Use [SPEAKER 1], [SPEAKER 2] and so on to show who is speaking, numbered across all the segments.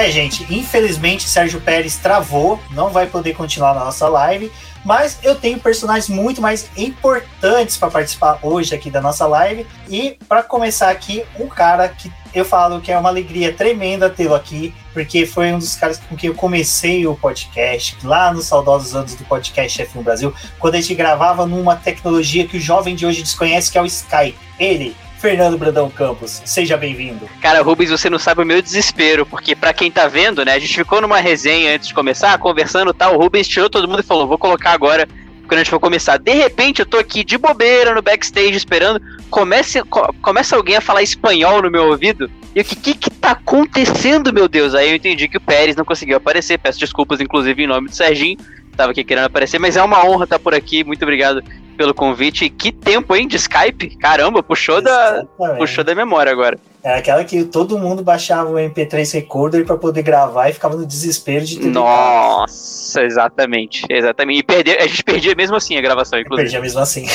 [SPEAKER 1] É, gente, infelizmente Sérgio Pérez travou, não vai poder continuar na nossa live, mas eu tenho personagens muito mais importantes para participar hoje aqui da nossa live. E para começar aqui, um cara que eu falo que é uma alegria tremenda tê-lo aqui, porque foi um dos caras com quem eu comecei o podcast, lá nos saudosos anos do podcast F1 Brasil, quando a gente gravava numa tecnologia que o jovem de hoje desconhece, que é o Skype. Ele, Fernando Brandão Campos, seja bem-vindo.
[SPEAKER 2] Cara, Rubens, você não sabe o meu desespero, porque para quem tá vendo, né, a gente ficou numa resenha antes de começar, conversando tal, o Rubens tirou todo mundo e falou, vou colocar agora quando a gente for começar. De repente, eu tô aqui de bobeira no backstage esperando, comece, co começa alguém a falar espanhol no meu ouvido, e o que, que que tá acontecendo, meu Deus? Aí eu entendi que o Pérez não conseguiu aparecer, peço desculpas, inclusive, em nome do Serginho, tava aqui querendo aparecer, mas é uma honra estar por aqui, muito obrigado pelo convite. Que tempo, hein, de Skype? Caramba, puxou, da, puxou da memória agora.
[SPEAKER 1] Era aquela que todo mundo baixava o MP3 Recorder para poder gravar e ficava no desespero de ter
[SPEAKER 2] Nossa, exatamente. Exatamente. E perder, a gente perdia mesmo assim a gravação, inclusive.
[SPEAKER 1] Perdia mesmo assim.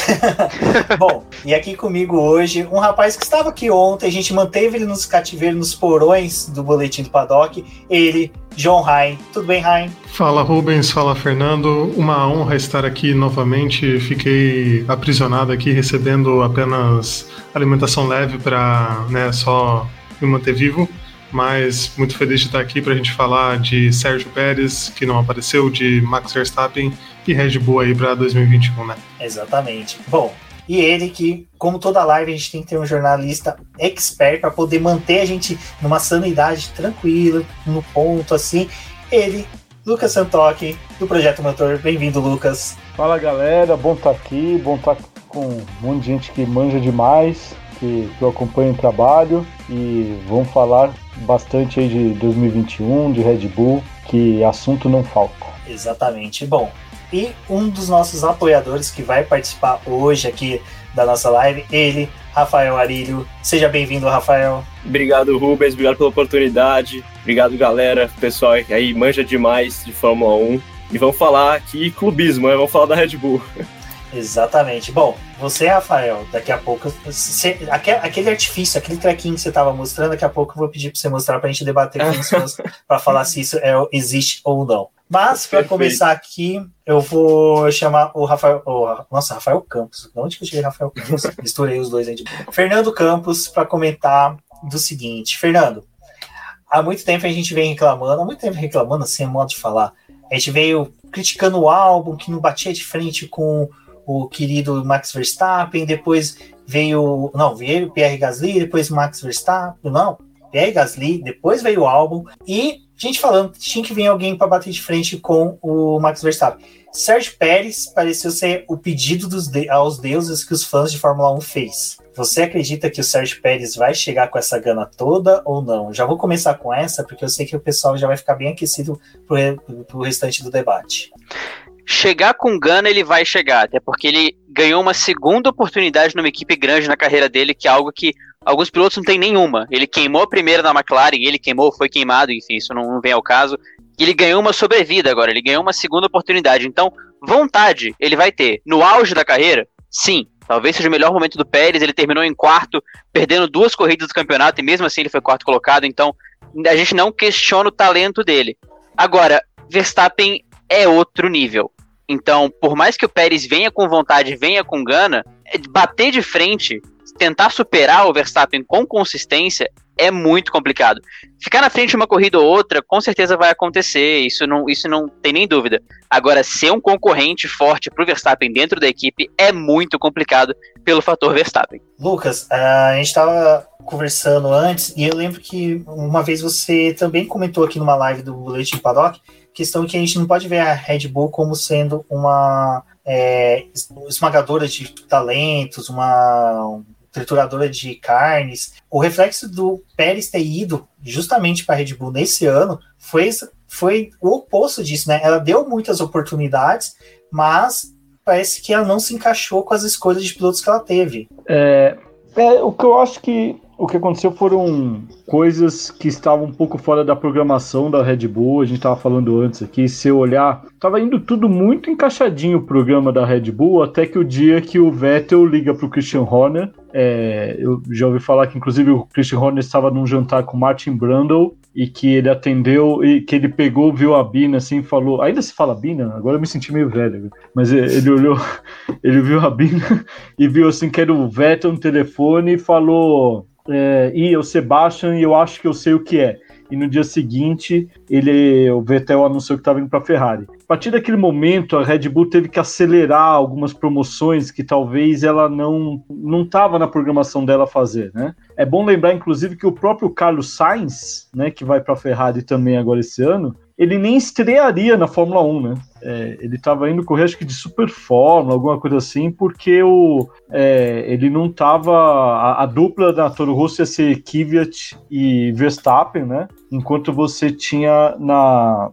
[SPEAKER 1] Bom, e aqui comigo hoje, um rapaz que estava aqui ontem, a gente manteve ele nos cativeiros, nos porões do Boletim do Paddock. Ele, João Rain. Tudo bem, Rain?
[SPEAKER 3] Fala, Rubens. Fala, Fernando. Uma honra estar aqui novamente. Fiquei aprisionado aqui, recebendo apenas alimentação leve para né, só me manter vivo. Mas muito feliz de estar aqui para a gente falar de Sérgio Pérez, que não apareceu, de Max Verstappen e Red Bull aí para 2021, né?
[SPEAKER 1] Exatamente. Bom, e ele que, como toda live, a gente tem que ter um jornalista expert para poder manter a gente numa sanidade tranquila, no ponto assim. Ele, Lucas Santoque, do Projeto Motor. Bem-vindo, Lucas.
[SPEAKER 4] Fala galera, bom estar tá aqui, bom estar tá com um monte de gente que manja demais, que, que eu acompanho o trabalho e vamos falar bastante aí de 2021, de Red Bull, que assunto não falta.
[SPEAKER 1] Exatamente. Bom, e um dos nossos apoiadores que vai participar hoje aqui da nossa live, ele, Rafael Arilho. Seja bem-vindo, Rafael.
[SPEAKER 5] Obrigado, Rubens. Obrigado pela oportunidade. Obrigado, galera. Pessoal aí manja demais de Fórmula 1. E vamos falar aqui clubismo, né? Vamos falar da Red Bull.
[SPEAKER 1] Exatamente. Bom, você, Rafael, daqui a pouco. Você, aquele artifício, aquele trequinho que você estava mostrando, daqui a pouco eu vou pedir para você mostrar para a gente debater com fãs para falar se isso é, existe ou não. Mas, para começar aqui, eu vou chamar o Rafael. Oh, nossa, Rafael Campos. De onde que eu cheguei, Rafael Campos? Misturei os dois aí. De... Fernando Campos, para comentar do seguinte: Fernando, há muito tempo a gente vem reclamando, há muito tempo reclamando, assim, é modo de falar. A gente veio criticando o álbum que não batia de frente com o querido Max Verstappen, depois veio. Não, veio Pierre Gasly, depois Max Verstappen. Não, Pierre Gasly, depois veio o álbum. E gente falando tinha que vir alguém para bater de frente com o Max Verstappen. Sérgio Pérez pareceu ser o pedido dos de aos deuses que os fãs de Fórmula 1 fez. Você acredita que o Sérgio Pérez vai chegar com essa gana toda ou não? Já vou começar com essa, porque eu sei que o pessoal já vai ficar bem aquecido pro, pro restante do debate
[SPEAKER 2] chegar com Gana ele vai chegar, até porque ele ganhou uma segunda oportunidade numa equipe grande na carreira dele, que é algo que alguns pilotos não têm nenhuma. Ele queimou a primeira na McLaren, ele queimou, foi queimado, enfim, isso não, não vem ao caso. E ele ganhou uma sobrevida agora, ele ganhou uma segunda oportunidade. Então, vontade ele vai ter. No auge da carreira, sim. Talvez seja o melhor momento do Pérez, ele terminou em quarto, perdendo duas corridas do campeonato, e mesmo assim ele foi quarto colocado, então a gente não questiona o talento dele. Agora, Verstappen é outro nível. Então, por mais que o Pérez venha com vontade, venha com gana, é bater de frente, tentar superar o Verstappen com consistência é muito complicado. Ficar na frente de uma corrida ou outra, com certeza vai acontecer, isso não, isso não tem nem dúvida. Agora, ser um concorrente forte para o Verstappen dentro da equipe é muito complicado pelo fator Verstappen.
[SPEAKER 1] Lucas, a gente estava conversando antes e eu lembro que uma vez você também comentou aqui numa live do Boletim Paddock questão que a gente não pode ver a Red Bull como sendo uma é, esmagadora de talentos, uma trituradora de carnes. O reflexo do Pérez ter ido justamente para a Red Bull nesse ano foi, foi o oposto disso, né? Ela deu muitas oportunidades, mas parece que ela não se encaixou com as escolhas de pilotos que ela teve.
[SPEAKER 4] É, é o que eu acho que o que aconteceu foram coisas que estavam um pouco fora da programação da Red Bull. A gente estava falando antes aqui. Se eu olhar, estava indo tudo muito encaixadinho o programa da Red Bull, até que o dia que o Vettel liga para o Christian Horner. É, eu já ouvi falar que, inclusive, o Christian Horner estava num jantar com Martin Brundle e que ele atendeu e que ele pegou, viu a Bina assim, falou, ainda se fala Bina? Agora eu me senti meio velho, mas ele olhou, ele viu a Bina e viu assim que era o Vettel no telefone e falou, é, e o Sebastian, e eu acho que eu sei o que é e no dia seguinte ele, o Vettel anunciou que estava indo para a Ferrari. A partir daquele momento, a Red Bull teve que acelerar algumas promoções que talvez ela não não estava na programação dela fazer, né? É bom lembrar, inclusive, que o próprio Carlos Sainz, né, que vai para a Ferrari também agora esse ano, ele nem estrearia na Fórmula 1, né? É, ele estava indo correr, acho que de super fórmula, alguma coisa assim, porque o, é, ele não estava. A, a, dupla da Toro Rosso ia ser Kvyat e Verstappen, né? Enquanto você tinha na,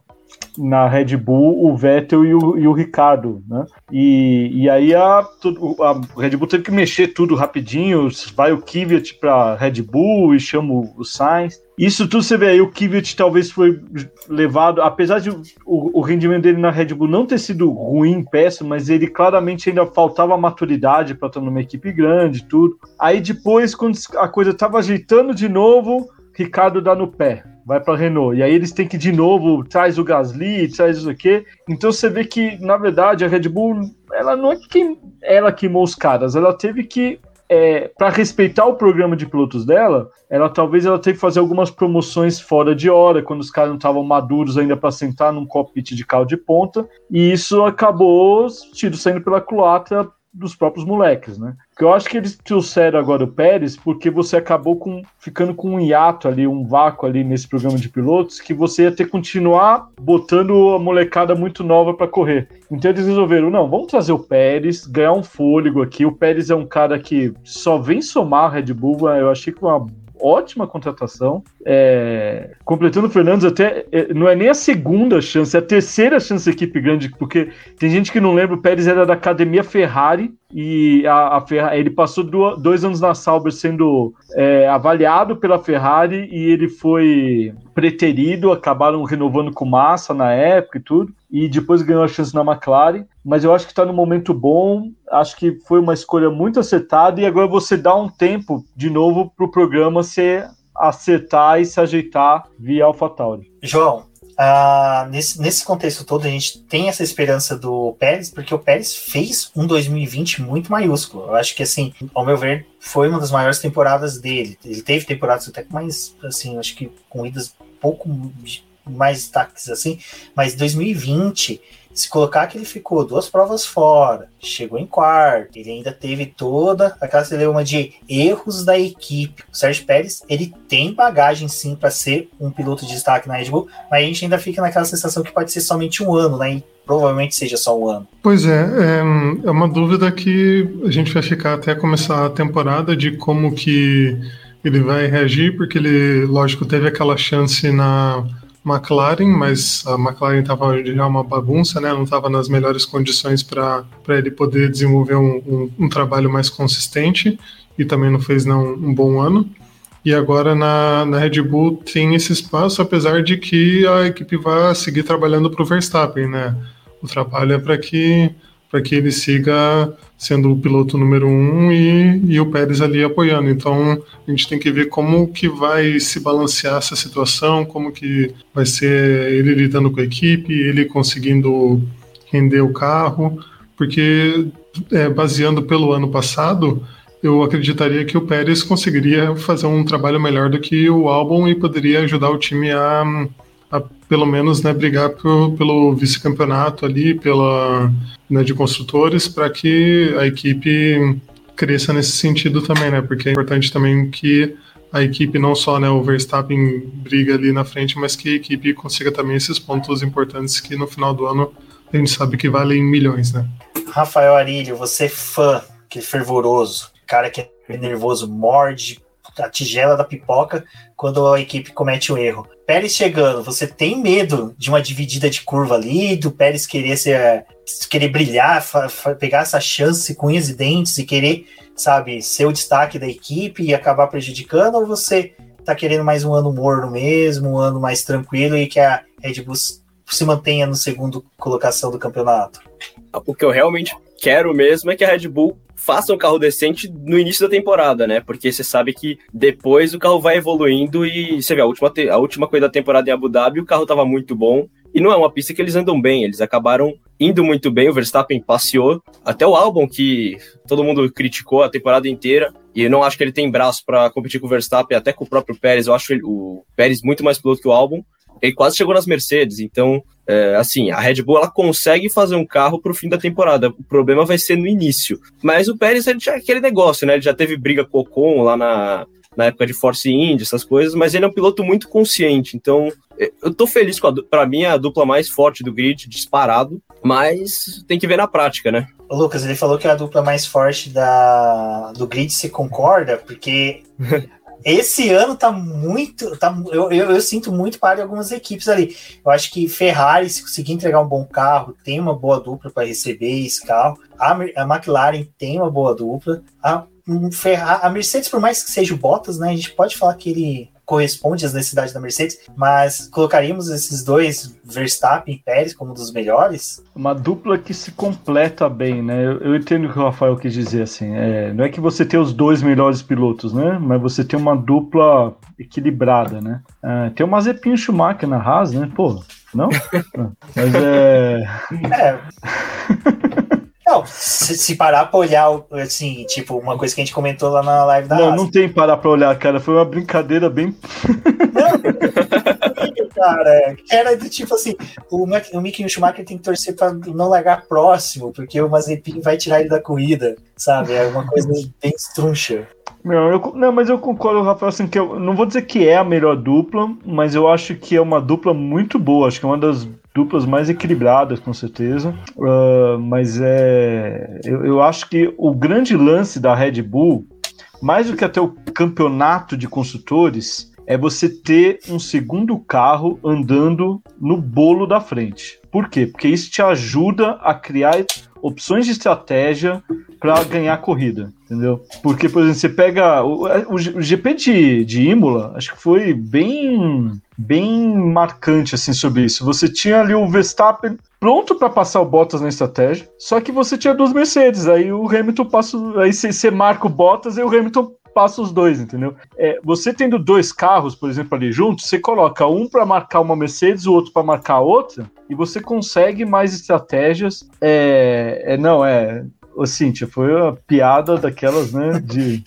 [SPEAKER 4] na Red Bull o Vettel e o, e o Ricardo, né? E, e aí a, a Red Bull teve que mexer tudo rapidinho, vai o Kvyat para Red Bull e chama o Sainz. Isso tudo você vê aí, o Kvyat talvez foi levado, apesar de o, o, rendimento dele na Red Bull não ter sido ruim, péssimo, mas ele claramente ainda faltava maturidade para estar numa equipe grande tudo. Aí depois, quando a coisa estava ajeitando de novo, Ricardo dá no pé vai para Renault. E aí eles têm que de novo traz o Gasly, traz isso aqui. Então você vê que na verdade a Red Bull, ela não é que ela queimou os caras, ela teve que é, para respeitar o programa de pilotos dela, ela talvez ela tenha que fazer algumas promoções fora de hora, quando os caras não estavam maduros ainda para sentar num cockpit de carro de ponta, e isso acabou tiro saindo pela culatra dos próprios moleques, né? Que eu acho que eles trouxeram agora o Pérez porque você acabou com, ficando com um hiato ali, um vácuo ali nesse programa de pilotos, que você ia ter que continuar botando a molecada muito nova para correr. Então eles resolveram, não, vamos trazer o Pérez, ganhar um fôlego aqui. O Pérez é um cara que só vem somar a Red Bull, eu achei que uma ótima contratação. É, completando o Fernandes, até é, não é nem a segunda chance, é a terceira chance da equipe grande, porque tem gente que não lembra, o Pérez era da academia Ferrari e a, a Ferrari, ele passou do, dois anos na Sauber sendo é, avaliado pela Ferrari e ele foi preterido, acabaram renovando com massa na época e tudo, e depois ganhou a chance na McLaren, mas eu acho que está no momento bom, acho que foi uma escolha muito acertada e agora você dá um tempo de novo para o programa se acertar e se ajeitar via AlphaTauri.
[SPEAKER 1] João, Uh, nesse, nesse contexto todo, a gente tem essa esperança do Pérez, porque o Pérez fez um 2020 muito maiúsculo. Eu acho que, assim, ao meu ver, foi uma das maiores temporadas dele. Ele teve temporadas até com mais, assim, acho que com idas pouco mais destaques, assim, mas 2020 se colocar que ele ficou duas provas fora, chegou em quarto, ele ainda teve toda aquela celeuma de erros da equipe. O Sérgio Pérez, ele tem bagagem sim para ser um piloto de destaque na Red Bull, mas a gente ainda fica naquela sensação que pode ser somente um ano, né? E provavelmente seja só um ano.
[SPEAKER 3] Pois é, é, é uma dúvida que a gente vai ficar até começar a temporada de como que ele vai reagir, porque ele, lógico, teve aquela chance na McLaren, mas a McLaren estava já uma bagunça, né? Não estava nas melhores condições para ele poder desenvolver um, um, um, trabalho mais consistente e também não fez não, um bom ano. E agora na, na Red Bull tem esse espaço, apesar de que a equipe vai seguir trabalhando para o Verstappen, né? O trabalho é para que para que ele siga sendo o piloto número um e, e o Pérez ali apoiando. Então a gente tem que ver como que vai se balancear essa situação, como que vai ser ele lidando com a equipe, ele conseguindo render o carro, porque é, baseando pelo ano passado, eu acreditaria que o Pérez conseguiria fazer um trabalho melhor do que o álbum e poderia ajudar o time a, a pelo menos né, brigar pro, pelo vice-campeonato ali, pela né, de construtores, para que a equipe cresça nesse sentido também, né? Porque é importante também que a equipe não só né, o Verstappen briga ali na frente, mas que a equipe consiga também esses pontos importantes que no final do ano a gente sabe que valem milhões, né?
[SPEAKER 1] Rafael Arilho, você é fã, que é fervoroso, cara que é nervoso, morde a tigela da pipoca quando a equipe comete um erro. Pérez chegando, você tem medo de uma dividida de curva ali, do Pérez querer ser, querer brilhar, pegar essa chance com unhas e dentes e querer, sabe, ser o destaque da equipe e acabar prejudicando, ou você tá querendo mais um ano morno mesmo, um ano mais tranquilo e que a Red Bull se mantenha no segundo colocação do campeonato?
[SPEAKER 5] O que eu realmente quero mesmo é que a Red Bull faça um carro decente no início da temporada, né? Porque você sabe que depois o carro vai evoluindo e você vê a última, a última coisa da temporada em Abu Dhabi, o carro tava muito bom. E não é uma pista que eles andam bem, eles acabaram indo muito bem. O Verstappen passeou até o álbum que todo mundo criticou a temporada inteira. E eu não acho que ele tem braço para competir com o Verstappen, até com o próprio Pérez. Eu acho ele, o Pérez muito mais piloto que o álbum. Ele quase chegou nas Mercedes, então é, assim, a Red Bull ela consegue fazer um carro para o fim da temporada. O problema vai ser no início. Mas o Pérez ele é aquele negócio, né? Ele já teve briga com o Ocon lá na, na época de Force India, essas coisas, mas ele é um piloto muito consciente. Então, é, eu tô feliz com a para mim é a dupla mais forte do grid, disparado, mas tem que ver na prática, né?
[SPEAKER 1] Lucas, ele falou que é a dupla mais forte da, do grid, se concorda? Porque esse ano tá muito. Tá, eu, eu, eu, sinto muito para algumas equipes ali. Eu acho que Ferrari, se conseguir entregar um bom carro, tem uma boa dupla para receber esse carro. A, a McLaren tem uma boa dupla. A, a Mercedes, por mais que seja o Bottas, né? A gente pode falar que ele corresponde às necessidades da Mercedes, mas colocaríamos esses dois, Verstappen e Pérez, como um dos melhores?
[SPEAKER 4] Uma dupla que se completa bem, né? Eu, eu entendo o que o Rafael quis dizer, assim. É, não é que você tem os dois melhores pilotos, né? Mas você tem uma dupla equilibrada, né? É, tem o Mazepin Schumacher na Haas, né? Pô, não? Mas é. É.
[SPEAKER 1] Não, se, se, parar pra olhar, assim, tipo, uma coisa que a gente comentou lá na live da
[SPEAKER 4] Não, Asa. não tem parar pra olhar, cara. Foi uma brincadeira bem.
[SPEAKER 1] cara, era do tipo assim: o, o Mick Schumacher tem que torcer pra não largar próximo, porque o Mazepin vai tirar ele da corrida, sabe? É uma coisa bem estruncha.
[SPEAKER 4] Não, eu, não, mas eu concordo, Rafael, assim, que eu não vou dizer que é a melhor dupla, mas eu acho que é uma dupla muito boa. Acho que é uma das duplas mais equilibradas, com certeza. Uh, mas é. Eu, eu acho que o grande lance da Red Bull, mais do que até o campeonato de construtores, é você ter um segundo carro andando no bolo da frente. Por quê? Porque isso te ajuda a criar opções de estratégia para ganhar corrida, entendeu? Porque, por exemplo, você pega o, o, GP de, de Imola, acho que foi bem bem marcante assim sobre isso. Você tinha ali o Verstappen pronto para passar o Bottas na estratégia, só que você tinha duas Mercedes, aí o Hamilton passa, aí você marca o Bottas e o Hamilton passa os dois, entendeu? É, você tendo dois carros, por exemplo, ali juntos, você coloca um para marcar uma Mercedes, o outro para marcar a outra, e você consegue mais estratégias. É, é não, é. Ô, Cíntia, foi uma piada daquelas, né, de,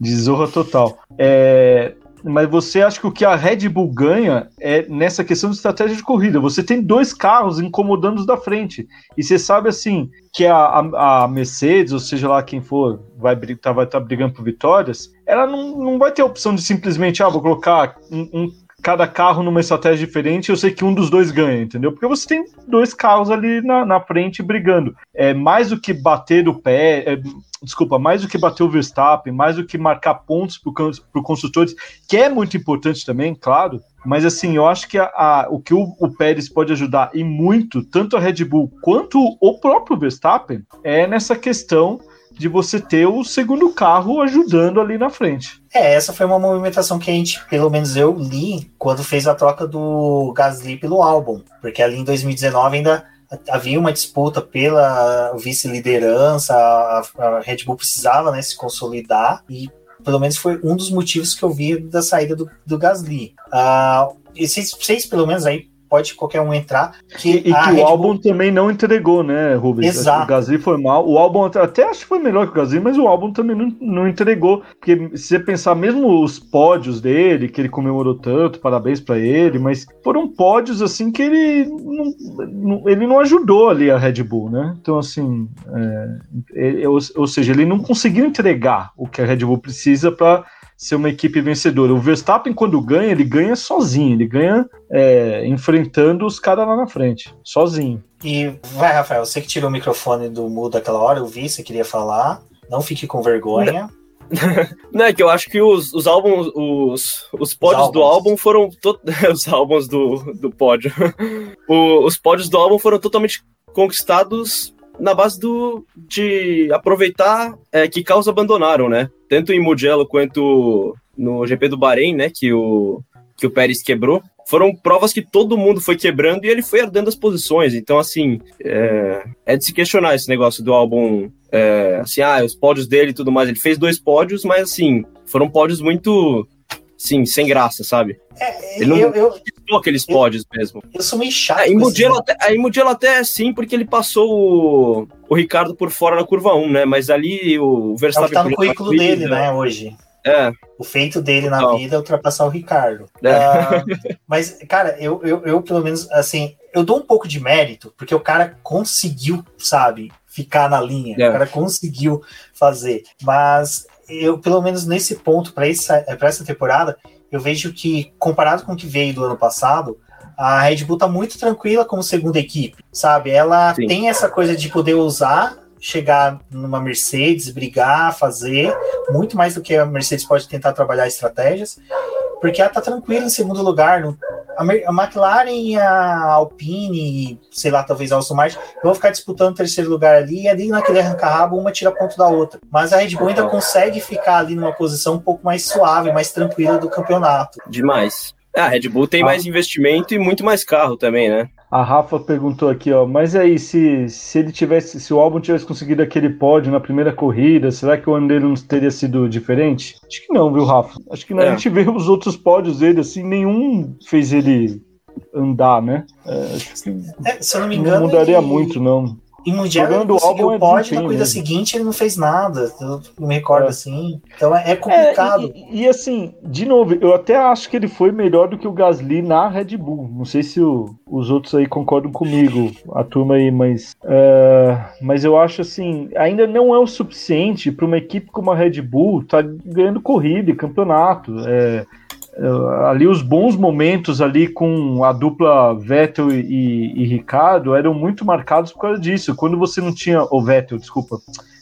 [SPEAKER 4] de zorra total. É, mas você acha que o que a Red Bull ganha é nessa questão de estratégia de corrida. Você tem dois carros incomodando os da frente. E você sabe assim que a, a, Mercedes, ou seja lá quem for, vai estar tá, vai tá brigando por vitórias, ela não, não vai ter a opção de simplesmente, ah, vou colocar um, um cada carro numa estratégia diferente, eu sei que um dos dois ganha, entendeu? Porque você tem dois carros ali na, na frente brigando. É mais do que bater do pé, é, desculpa, mais do que bater o Verstappen, mais do que marcar pontos para construtores, que é muito importante também, claro. Mas assim, eu acho que a, a, o que o, o, Pérez pode ajudar e muito, tanto a Red Bull quanto o próprio Verstappen, é nessa questão de você ter o segundo carro ajudando ali na frente.
[SPEAKER 1] É, essa foi uma movimentação que a gente, pelo menos eu li, quando fez a troca do Gasly pelo álbum, porque ali em 2019 ainda havia uma disputa pela vice-liderança, a, Red Bull precisava né, se consolidar e pelo menos foi um dos motivos que eu vi da saída do, do Gasly. Uh, e vocês, vocês, pelo menos aí pode qualquer um entrar.
[SPEAKER 4] Que e, que o álbum Bull... também não entregou, né, Rubens?
[SPEAKER 1] Exato.
[SPEAKER 4] O Gasly foi mal. O álbum até acho que foi melhor que o Gasly, mas o álbum também não, não entregou. Porque se você pensar, mesmo os pódios dele, que ele comemorou tanto, parabéns para ele, mas foram pódios assim que ele não, ele não ajudou ali a Red Bull, né? Então, assim, é, ou, ou seja, ele não conseguiu entregar o que a Red Bull precisa para ser uma equipe vencedora. O Verstappen, quando ganha, ele ganha sozinho, ele ganha é, enfrentando os caras lá na frente, sozinho.
[SPEAKER 1] E vai, Rafael, você que tirou o microfone do mudo aquela hora, eu vi, você queria falar, não fique com vergonha.
[SPEAKER 5] Não, é que eu acho que os, os álbuns, os, os pódios os do álbum foram. To... os álbuns do, do pódio. o, os pódios do álbum foram totalmente conquistados na base do, de aproveitar é, que carros abandonaram, né? Tanto em Mugello quanto no GP do Bahrein, né? Que o, que o Pérez quebrou. Foram provas que todo mundo foi quebrando e ele foi herdando as posições. Então, assim, é, é de se questionar esse negócio do álbum é, assim, ah, os pódios dele e tudo mais. Ele fez dois pódios, mas assim, foram pódios muito, sim, sem graça, sabe?
[SPEAKER 1] É,
[SPEAKER 5] Ele não
[SPEAKER 1] eu, eu,
[SPEAKER 5] aqueles pódios mesmo.
[SPEAKER 1] eu sou meio chato.
[SPEAKER 5] Ah, em Mugello até, em Mugello até sim, porque ele passou o, o Ricardo por fora na curva 1, né? Mas ali o
[SPEAKER 1] É o
[SPEAKER 5] Verstappen...
[SPEAKER 1] que tá no currículo dele, né, hoje.
[SPEAKER 5] É,
[SPEAKER 1] O feito dele na vida é ultrapassar o Ricardo.
[SPEAKER 5] É.
[SPEAKER 1] Ah, mas, cara, eu, eu, eu, pelo menos, assim, eu dou um pouco de mérito, porque o cara conseguiu, sabe, ficar na linha.
[SPEAKER 5] É.
[SPEAKER 1] O cara conseguiu fazer. Mas eu, pelo menos nesse ponto, para essa, pra essa temporada, eu vejo que, comparado com o que veio do ano passado, a Red Bull tá muito tranquila como segunda equipe, sabe? Ela
[SPEAKER 5] Sim.
[SPEAKER 1] tem essa coisa de poder usar, chegar numa Mercedes, brigar, fazer, muito mais do que a Mercedes pode tentar trabalhar estratégias, porque ela tá tranquila em segundo lugar. não- a, McLaren e a Alpine, sei lá, talvez a Aston Martin, vão ficar disputando o terceiro lugar ali, e ali naquele arranca-rabo, uma tira ponto da outra. Mas a Red Bull ainda consegue ficar ali numa posição um pouco mais suave, mais tranquila do campeonato.
[SPEAKER 5] demais. Ah, a Red Bull tem
[SPEAKER 4] Ah.
[SPEAKER 5] mais investimento e muito mais carro também, né?
[SPEAKER 4] A Rafa perguntou aqui, ó, mas aí, se, se ele tivesse, se o álbum tivesse conseguido aquele pódio na primeira corrida, será que o ano dele não teria sido diferente? Acho que não, viu, Rafa? Acho que não.
[SPEAKER 5] É.
[SPEAKER 4] A gente vê os outros pódios dele, assim, nenhum fez ele andar, né? É, acho que
[SPEAKER 1] É, se eu não me
[SPEAKER 4] não
[SPEAKER 1] engano.
[SPEAKER 4] mudaria
[SPEAKER 1] ele-
[SPEAKER 4] muito, não.
[SPEAKER 1] Em Mundial ele
[SPEAKER 4] Jogando o
[SPEAKER 1] conseguiu
[SPEAKER 4] álbum é
[SPEAKER 1] o pódio, na corrida
[SPEAKER 4] mesmo.
[SPEAKER 1] seguinte ele não fez nada. Eu não me recordo
[SPEAKER 4] É.
[SPEAKER 1] assim. Então é, é
[SPEAKER 4] É,
[SPEAKER 1] complicado.
[SPEAKER 4] e, e, assim, de novo, eu até acho que ele foi melhor do que o Gasly na Red Bull. Não sei se o- os outros aí concordam comigo, a turma aí, mas, é, mas eu acho assim, ainda não é o suficiente para uma equipe como a Red Bull estar ganhando corrida e campeonato. É, é, ali os bons momentos ali com a dupla Vettel e, e- e Ricardo eram muito marcados por causa disso. Quando você não tinha o Vettel, desculpa,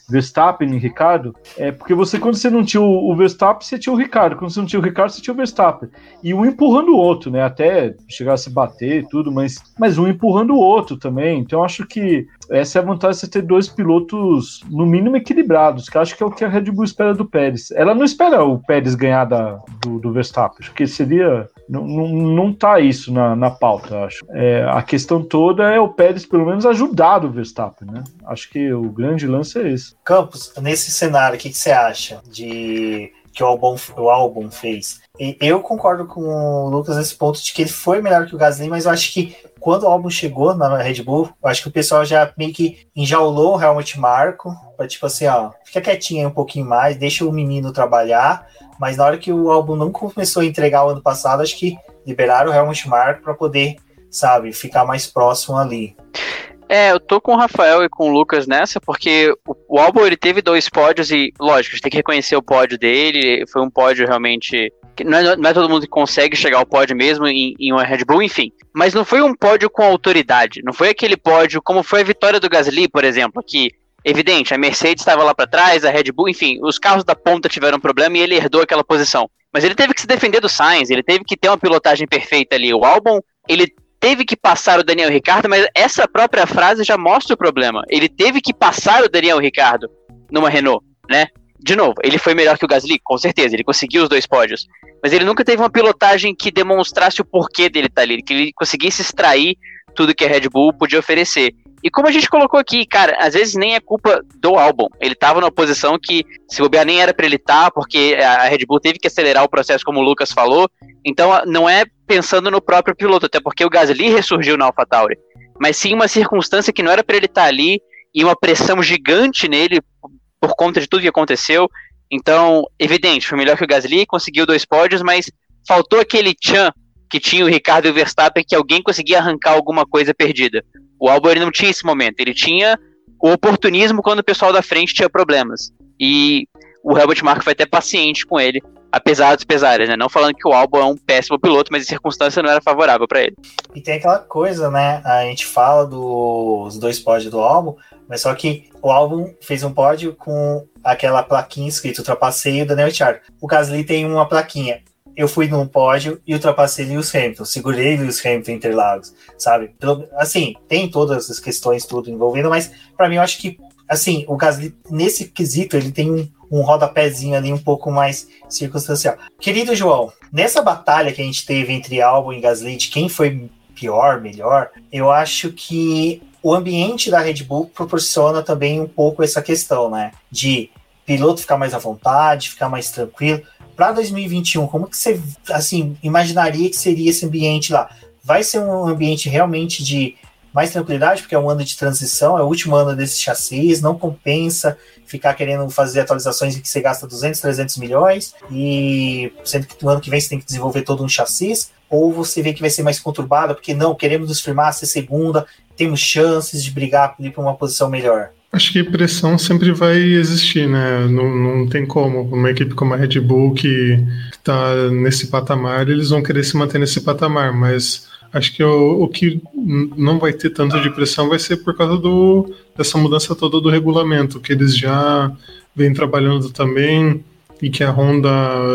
[SPEAKER 4] Verstappen e Ricardo, é porque você, quando você não tinha o, o Verstappen, você tinha o Ricardo. Quando você não tinha o Ricardo, você tinha o Verstappen. E um empurrando o outro, né? Até chegar a se bater e tudo, mas, mas um empurrando o outro também. Então, acho que essa é a vantagem de você ter dois pilotos, no mínimo, equilibrados, que acho que é o que a Red Bull espera do Pérez. Ela não espera o Pérez ganhar da, do, do Verstappen, porque seria. Não, não, não tá isso na, na pauta, acho. É, a questão toda é o Pérez, pelo menos, ajudar o Verstappen, né? Acho que o grande lance é esse.
[SPEAKER 1] Campos, nesse cenário, o que, que você acha de que o álbum, o álbum fez? Eu concordo com o Lucas nesse ponto de que ele foi melhor que o Gasly, mas eu acho que quando o álbum chegou na Red Bull, eu acho que o pessoal já meio que enjaulou o Helmut Marco, pra tipo assim, ó, fica quietinho aí um pouquinho mais, deixa o menino trabalhar, mas na hora que o álbum não começou a entregar o ano passado, acho que liberaram o Helmut Marco para poder, sabe, ficar mais próximo ali.
[SPEAKER 2] É, eu tô com o Rafael e com o Lucas nessa, porque o, o álbum ele teve dois pódios e, lógico, a gente tem que reconhecer o pódio dele. Foi um pódio realmente. Não é, não é todo mundo que consegue chegar ao pódio mesmo em, em uma Red Bull, enfim. Mas não foi um pódio com autoridade. Não foi aquele pódio como foi a vitória do Gasly, por exemplo, que, evidente, a Mercedes estava lá para trás, a Red Bull, enfim, os carros da ponta tiveram problema e ele herdou aquela posição. Mas ele teve que se defender do Sainz, ele teve que ter uma pilotagem perfeita ali. O álbum, ele teve que passar o Daniel Ricardo, mas essa própria frase já mostra o problema. Ele teve que passar o Daniel Ricardo numa Renault, né? De novo, ele foi melhor que o Gasly, com certeza, ele conseguiu os dois pódios. Mas ele nunca teve uma pilotagem que demonstrasse o porquê dele estar ali, que ele conseguisse extrair tudo que a Red Bull podia oferecer. E como a gente colocou aqui, cara, às vezes nem é culpa do álbum. Ele tava numa posição que, se bobear, nem era pra ele estar, porque a Red Bull teve que acelerar o processo, como o Lucas falou. Então, não é pensando no próprio piloto, até porque o Gasly ressurgiu na AlphaTauri. Mas sim uma circunstância que não era pra ele estar ali e uma pressão gigante nele por conta de tudo que aconteceu. Então, evidente, foi melhor que o Gasly, conseguiu dois pódios, mas faltou aquele tchan que tinha o Ricardo e o Verstappen, que alguém conseguia arrancar alguma coisa perdida. O Albon ele não tinha esse momento, ele tinha o oportunismo quando o pessoal da frente tinha problemas. E o Helmut Marko foi até paciente com ele, apesar dos pesares, né? Não falando que o Albon é um péssimo piloto, mas a circunstância não era favorável para ele.
[SPEAKER 1] E tem aquela coisa, né? A gente fala dos dois pódios do álbum, mas só que o álbum fez um pódio com aquela plaquinha escrito ultrapassei o Daniel Ricciardo. O Gasly tem uma plaquinha. Eu fui num pódio e ultrapassei Lewis Hamilton, segurei Lewis Hamilton em Interlagos, sabe? Assim, tem todas as questões tudo envolvendo, mas para mim eu acho que assim, o Gasly nesse quesito ele tem um, um rodapézinho ali um pouco mais circunstancial. Querido João, nessa batalha que a gente teve entre Albon e Gasly, de quem foi pior, melhor. Eu acho que o ambiente da Red Bull proporciona também um pouco essa questão, né? De piloto ficar mais à vontade, ficar mais tranquilo. Para 2021, como que você assim imaginaria que seria esse ambiente lá? Vai ser um ambiente realmente de mais tranquilidade, porque é um ano de transição, é o último ano desses chassis, não compensa ficar querendo fazer atualizações em que você gasta 200, 300 milhões, e sendo que no ano que vem você tem que desenvolver todo um chassis, ou você vê que vai ser mais conturbada, porque não, queremos nos firmar, ser segunda, temos chances de brigar para uma posição melhor.
[SPEAKER 3] Acho que pressão sempre vai existir, né? Não, não tem como. Uma equipe como a Red Bull que está nesse patamar, eles vão querer se manter nesse patamar, mas acho que o, o que não vai ter tanto de pressão vai ser por causa do, dessa mudança toda do regulamento, que eles já vêm trabalhando também e que a Honda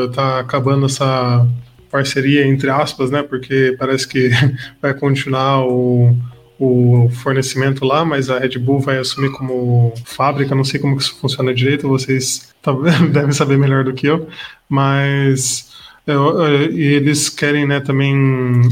[SPEAKER 3] está acabando essa parceria entre aspas, né? Porque parece que vai continuar o o fornecimento lá, mas a Red Bull vai assumir como fábrica, não sei como que isso funciona direito, vocês devem saber melhor do que eu, mas eles querem né, também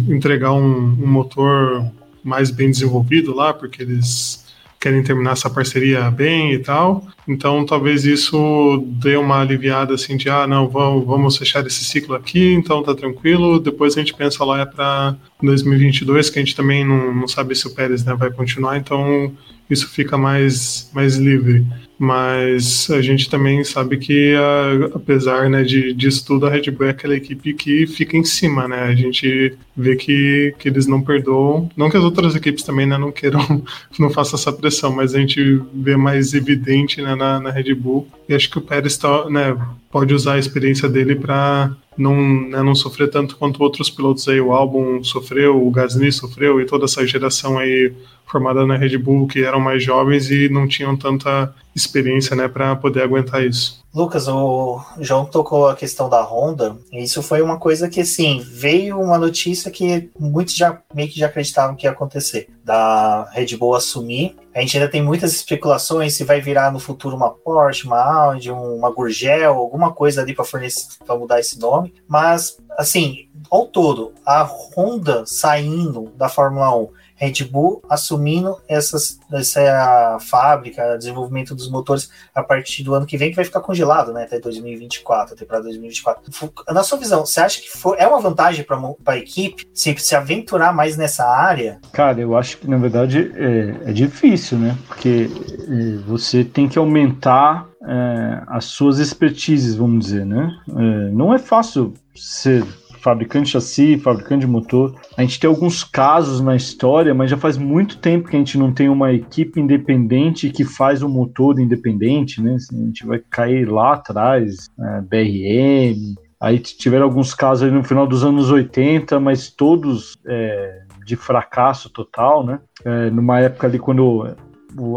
[SPEAKER 3] entregar um, um motor mais bem desenvolvido lá, porque eles querem terminar essa parceria bem e tal. Então talvez isso dê uma aliviada assim de ah, não, vamos, vamos fechar esse ciclo aqui, então tá tranquilo. Depois a gente pensa lá é para 2022, que a gente também não, não sabe se o Pérez né, vai continuar, então isso fica mais, mais livre mas a gente também sabe que, a, apesar né, de, disso tudo, a Red Bull é aquela equipe que fica em cima, né? A gente vê que, que eles não perdoam, não que as outras equipes também né, não queiram, não façam essa pressão, mas a gente vê mais evidente né, na, na Red Bull, e acho que o Pérez tá, né, pode usar a experiência dele para não, né, não sofrer tanto quanto outros pilotos aí, o álbum sofreu, o Gasly sofreu, e toda essa geração aí formada na Red Bull que eram mais jovens e não tinham tanta experiência, né, para poder aguentar isso.
[SPEAKER 1] Lucas, o João tocou a questão da Honda, isso foi uma coisa que, assim, veio uma notícia que muitos já meio que já acreditavam que ia acontecer, da Red Bull assumir. A gente ainda tem muitas especulações se vai virar no futuro uma Porsche, uma Audi, uma Gurgel, alguma coisa ali para fornecer, para mudar esse nome, mas, assim, ao todo, a Honda saindo da Fórmula 1 Red Bull assumindo essas, essa fábrica, desenvolvimento dos motores a partir do ano que vem, que vai ficar congelado, né? Até 2024, até para 2024. Na sua visão, você acha que for, é uma vantagem para a equipe se, se aventurar mais nessa área?
[SPEAKER 4] Cara, eu acho que na verdade é, é difícil, né? Porque é, você tem que aumentar é, as suas expertises, vamos dizer, né? É, não é fácil ser fabricante de chassi, fabricante de motor. A gente tem alguns casos na história, mas já faz muito tempo que a gente não tem uma equipe independente que faz um motor independente, né? Assim, a gente vai cair lá atrás, é, BRM. Aí tiveram alguns casos no final dos anos 80, mas todos é, de fracasso total, né? É, numa época ali quando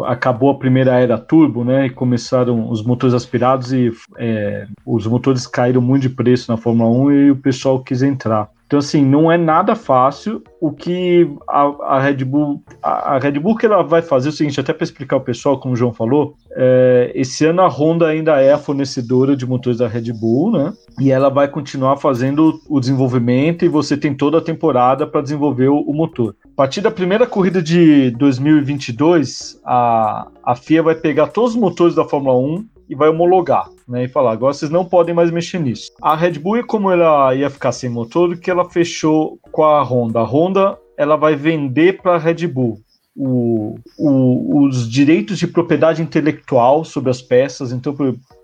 [SPEAKER 4] acabou a primeira era turbo, né? E começaram os motores aspirados e é, os motores caíram muito de preço na Fórmula 1 e o pessoal quis entrar. Então, assim, não é nada fácil. O que a, a Red Bull. A, a, Red Bull que ela vai fazer é o seguinte, até para explicar o pessoal, como o João falou, é, esse ano a Honda ainda é a fornecedora de motores da Red Bull, né? E ela vai continuar fazendo o desenvolvimento e você tem toda a temporada para desenvolver o, o, motor. A partir da primeira corrida de 2022, a, a FIA vai pegar todos os motores da Fórmula 1 e vai homologar, né? E falar, agora vocês não podem mais mexer nisso. A Red Bull, como ela ia ficar sem motor, que ela fechou com a Honda. A Honda, ela vai vender para a Red Bull. O, o, os direitos de propriedade intelectual sobre as peças. Então,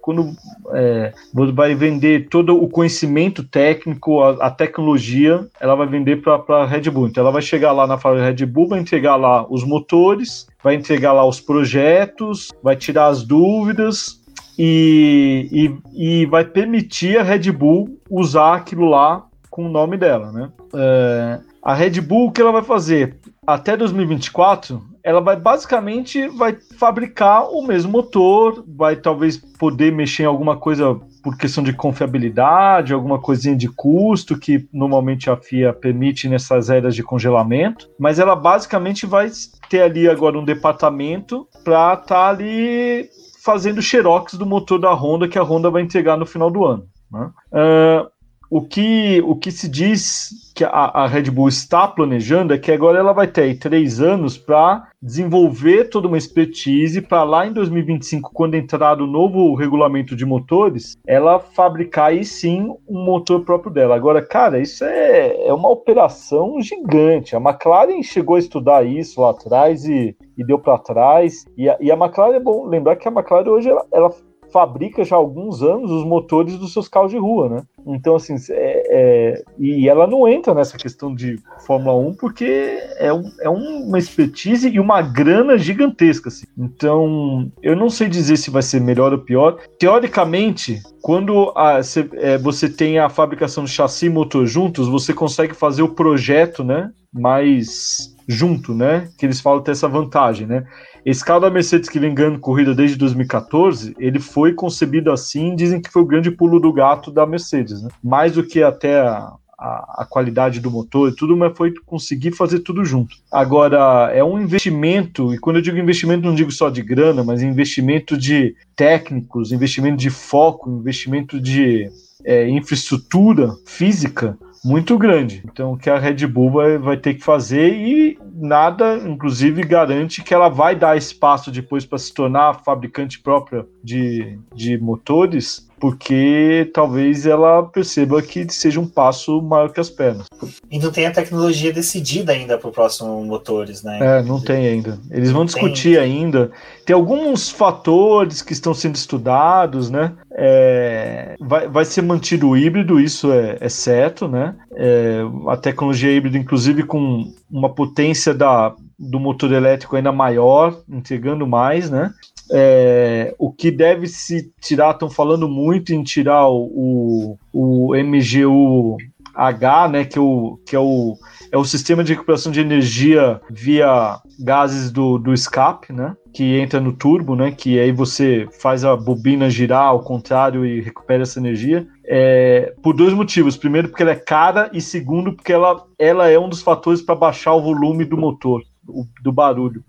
[SPEAKER 4] quando é, você vai vender todo o conhecimento técnico, a, a tecnologia, ela vai vender para a Red Bull. Então, ela vai chegar lá na fábrica Red Bull, vai entregar lá os motores, vai entregar lá os projetos, vai tirar as dúvidas, e, e, e vai permitir a Red Bull usar aquilo lá com o nome dela, né? É, a Red Bull, o que ela vai fazer? Até 2024, ela vai basicamente vai fabricar o mesmo motor, vai talvez poder mexer em alguma coisa por questão de confiabilidade, alguma coisinha de custo que normalmente a FIA permite nessas eras de congelamento, mas ela basicamente vai ter ali agora um departamento para estar tá ali fazendo xerox do motor da Honda que a Honda vai entregar no final do ano. Né? Uh, o que, o que se diz que a, a, Red Bull está planejando é que agora ela vai ter aí três anos para desenvolver toda uma expertise para lá em 2025, quando entrar o novo regulamento de motores, ela fabricar aí sim um motor próprio dela. Agora, cara, isso é, é uma operação gigante. A McLaren chegou a estudar isso lá atrás e, e deu para trás. E a, e a McLaren é bom lembrar que a McLaren hoje ela, ela fabrica já há alguns anos os motores dos seus carros de rua, né? Então, assim, é, é, e ela não entra nessa questão de Fórmula 1 porque é, um, é uma expertise e uma grana gigantesca, assim. Então, eu não sei dizer se vai ser melhor ou pior. Teoricamente, quando a, se, é, você tem a fabricação de chassi e motor juntos, você consegue fazer o projeto, né? Mais junto, né? Que eles falam ter essa vantagem, né? Esse carro da Mercedes que vem ganhando corrida desde 2014, ele foi concebido assim, dizem que foi o grande pulo do gato da Mercedes, né? Mais do que até a, a, a, qualidade do motor e tudo, mas foi conseguir fazer tudo junto. Agora, é um investimento, e quando eu digo investimento, não digo só de grana, mas investimento de técnicos, investimento de foco, investimento de é, infraestrutura física muito grande. Então, o que a Red Bull vai, vai ter que fazer e nada, inclusive, garante que ela vai dar espaço depois para se tornar fabricante própria de, de motores porque talvez ela perceba que seja um passo maior que as pernas.
[SPEAKER 1] E não tem a tecnologia decidida ainda para o próximo motores, né?
[SPEAKER 4] É, não tem ainda. Eles vão discutir tem. ainda. Tem alguns fatores que estão sendo estudados, né? É, vai, vai ser mantido o híbrido, isso é, é certo, né? É, a tecnologia híbrida, inclusive, com uma potência da, do motor elétrico ainda maior, entregando mais, né? É, o que deve se tirar, estão falando muito em tirar o, o, o MGU-H, né, que, é o, que é, o, é o sistema de recuperação de energia via gases do, do escape, né, que entra no turbo, né, que aí você faz a bobina girar ao contrário e recupera essa energia. É, por dois motivos. Primeiro, porque ela é cara, e segundo, porque ela, ela é um dos fatores para baixar o volume do motor, do barulho.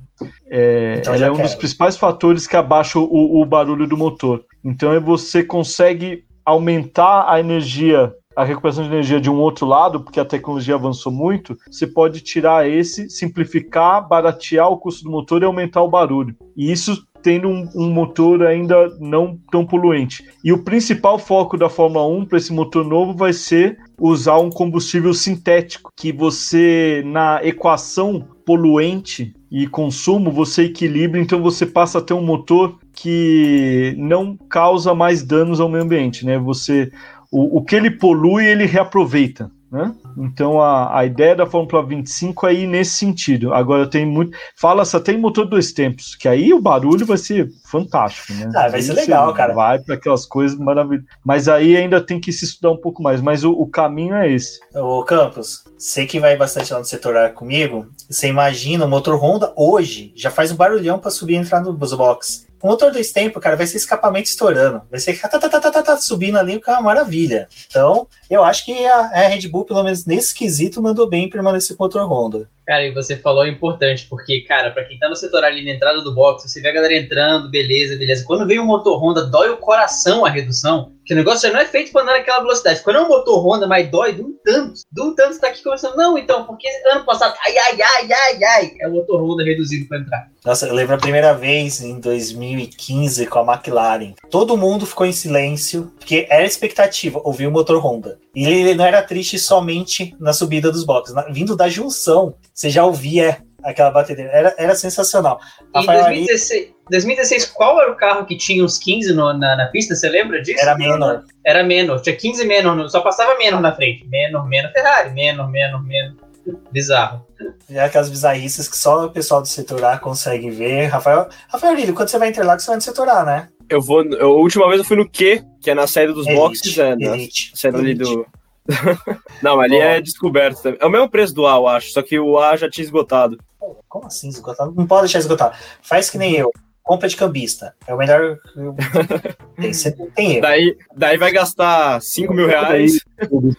[SPEAKER 4] É, então ela é um quero. dos principais fatores que abaixa o, o barulho do motor. Então você consegue aumentar a energia a recuperação de energia de um outro lado, porque a tecnologia avançou muito, você pode tirar esse, simplificar, baratear o custo do motor e aumentar o barulho. E isso tendo um, um, motor ainda não tão poluente. E o principal foco da Fórmula 1 para esse motor novo vai ser usar um combustível sintético, que você, na equação poluente e consumo, você equilibra, então você passa a ter um motor que não causa mais danos ao meio ambiente, né? Você o, o que ele polui, ele reaproveita. Né? Então a, a ideia da Fórmula 25 é ir nesse sentido. Agora tem muito. Fala-se até em motor dois tempos, que aí o barulho vai ser fantástico, né?
[SPEAKER 1] Ah, vai ser legal, cara.
[SPEAKER 4] Vai para aquelas coisas maravilhosas. Mas aí ainda tem que se estudar um pouco mais. Mas o, o caminho é esse.
[SPEAKER 1] Ô, Campos, sei que vai bastante lá no setor comigo. Você imagina, o motor Honda hoje já faz um barulhão para subir e entrar no box. Motor dois tempos, cara, vai ser escapamento estourando. Vai ser tá, tá, tá, tá, subindo ali, que é maravilha. Então, eu acho que a, a Red Bull, pelo menos nesse quesito, mandou bem permanecer o motor Honda.
[SPEAKER 6] Cara, e você falou importante, porque, cara, pra quem tá no setor ali na entrada do box, você vê a galera entrando, beleza, beleza. Quando vem o motor Honda, dói o coração a redução, que o negócio não é feito pra andar naquela velocidade. Quando é um motor Honda, mas dói de um tanto. De um tanto você tá aqui conversando, não, então, porque ano passado, ai, ai, ai, ai, ai, é o motor Honda reduzido pra entrar.
[SPEAKER 1] Nossa, eu lembro a primeira vez em 2015 com a McLaren. Todo mundo ficou em silêncio, porque era expectativa ouvir o motor Honda. E ele não era triste somente na subida dos boxes. Vindo da junção, você já ouvia aquela bateria. Era, era sensacional.
[SPEAKER 6] Em 2016, 2016, qual era o carro que tinha uns 15 no, na, na pista? Você lembra disso?
[SPEAKER 1] Era menor.
[SPEAKER 6] Era menor. Tinha 15 menor, só passava menor na frente. Menor, menor Ferrari. Menor, menor, menor. Bizarro.
[SPEAKER 1] É aquelas bizarrices que só o pessoal do setor A consegue ver. Rafael, Rafael quando você vai lá, você vai no setor A, né?
[SPEAKER 5] Eu vou. a última vez eu fui no Q, que é na saída dos Elite, boxes, é, na Elite, saída ali do. Não, ali é descoberto também. É o mesmo preço do A, eu acho, só que o A já tinha esgotado.
[SPEAKER 1] Como assim esgotado? Não pode deixar esgotado. Faz que nem eu compra de cambista. É o melhor. tem, tem erro.
[SPEAKER 5] Daí, daí vai gastar 5 mil reais.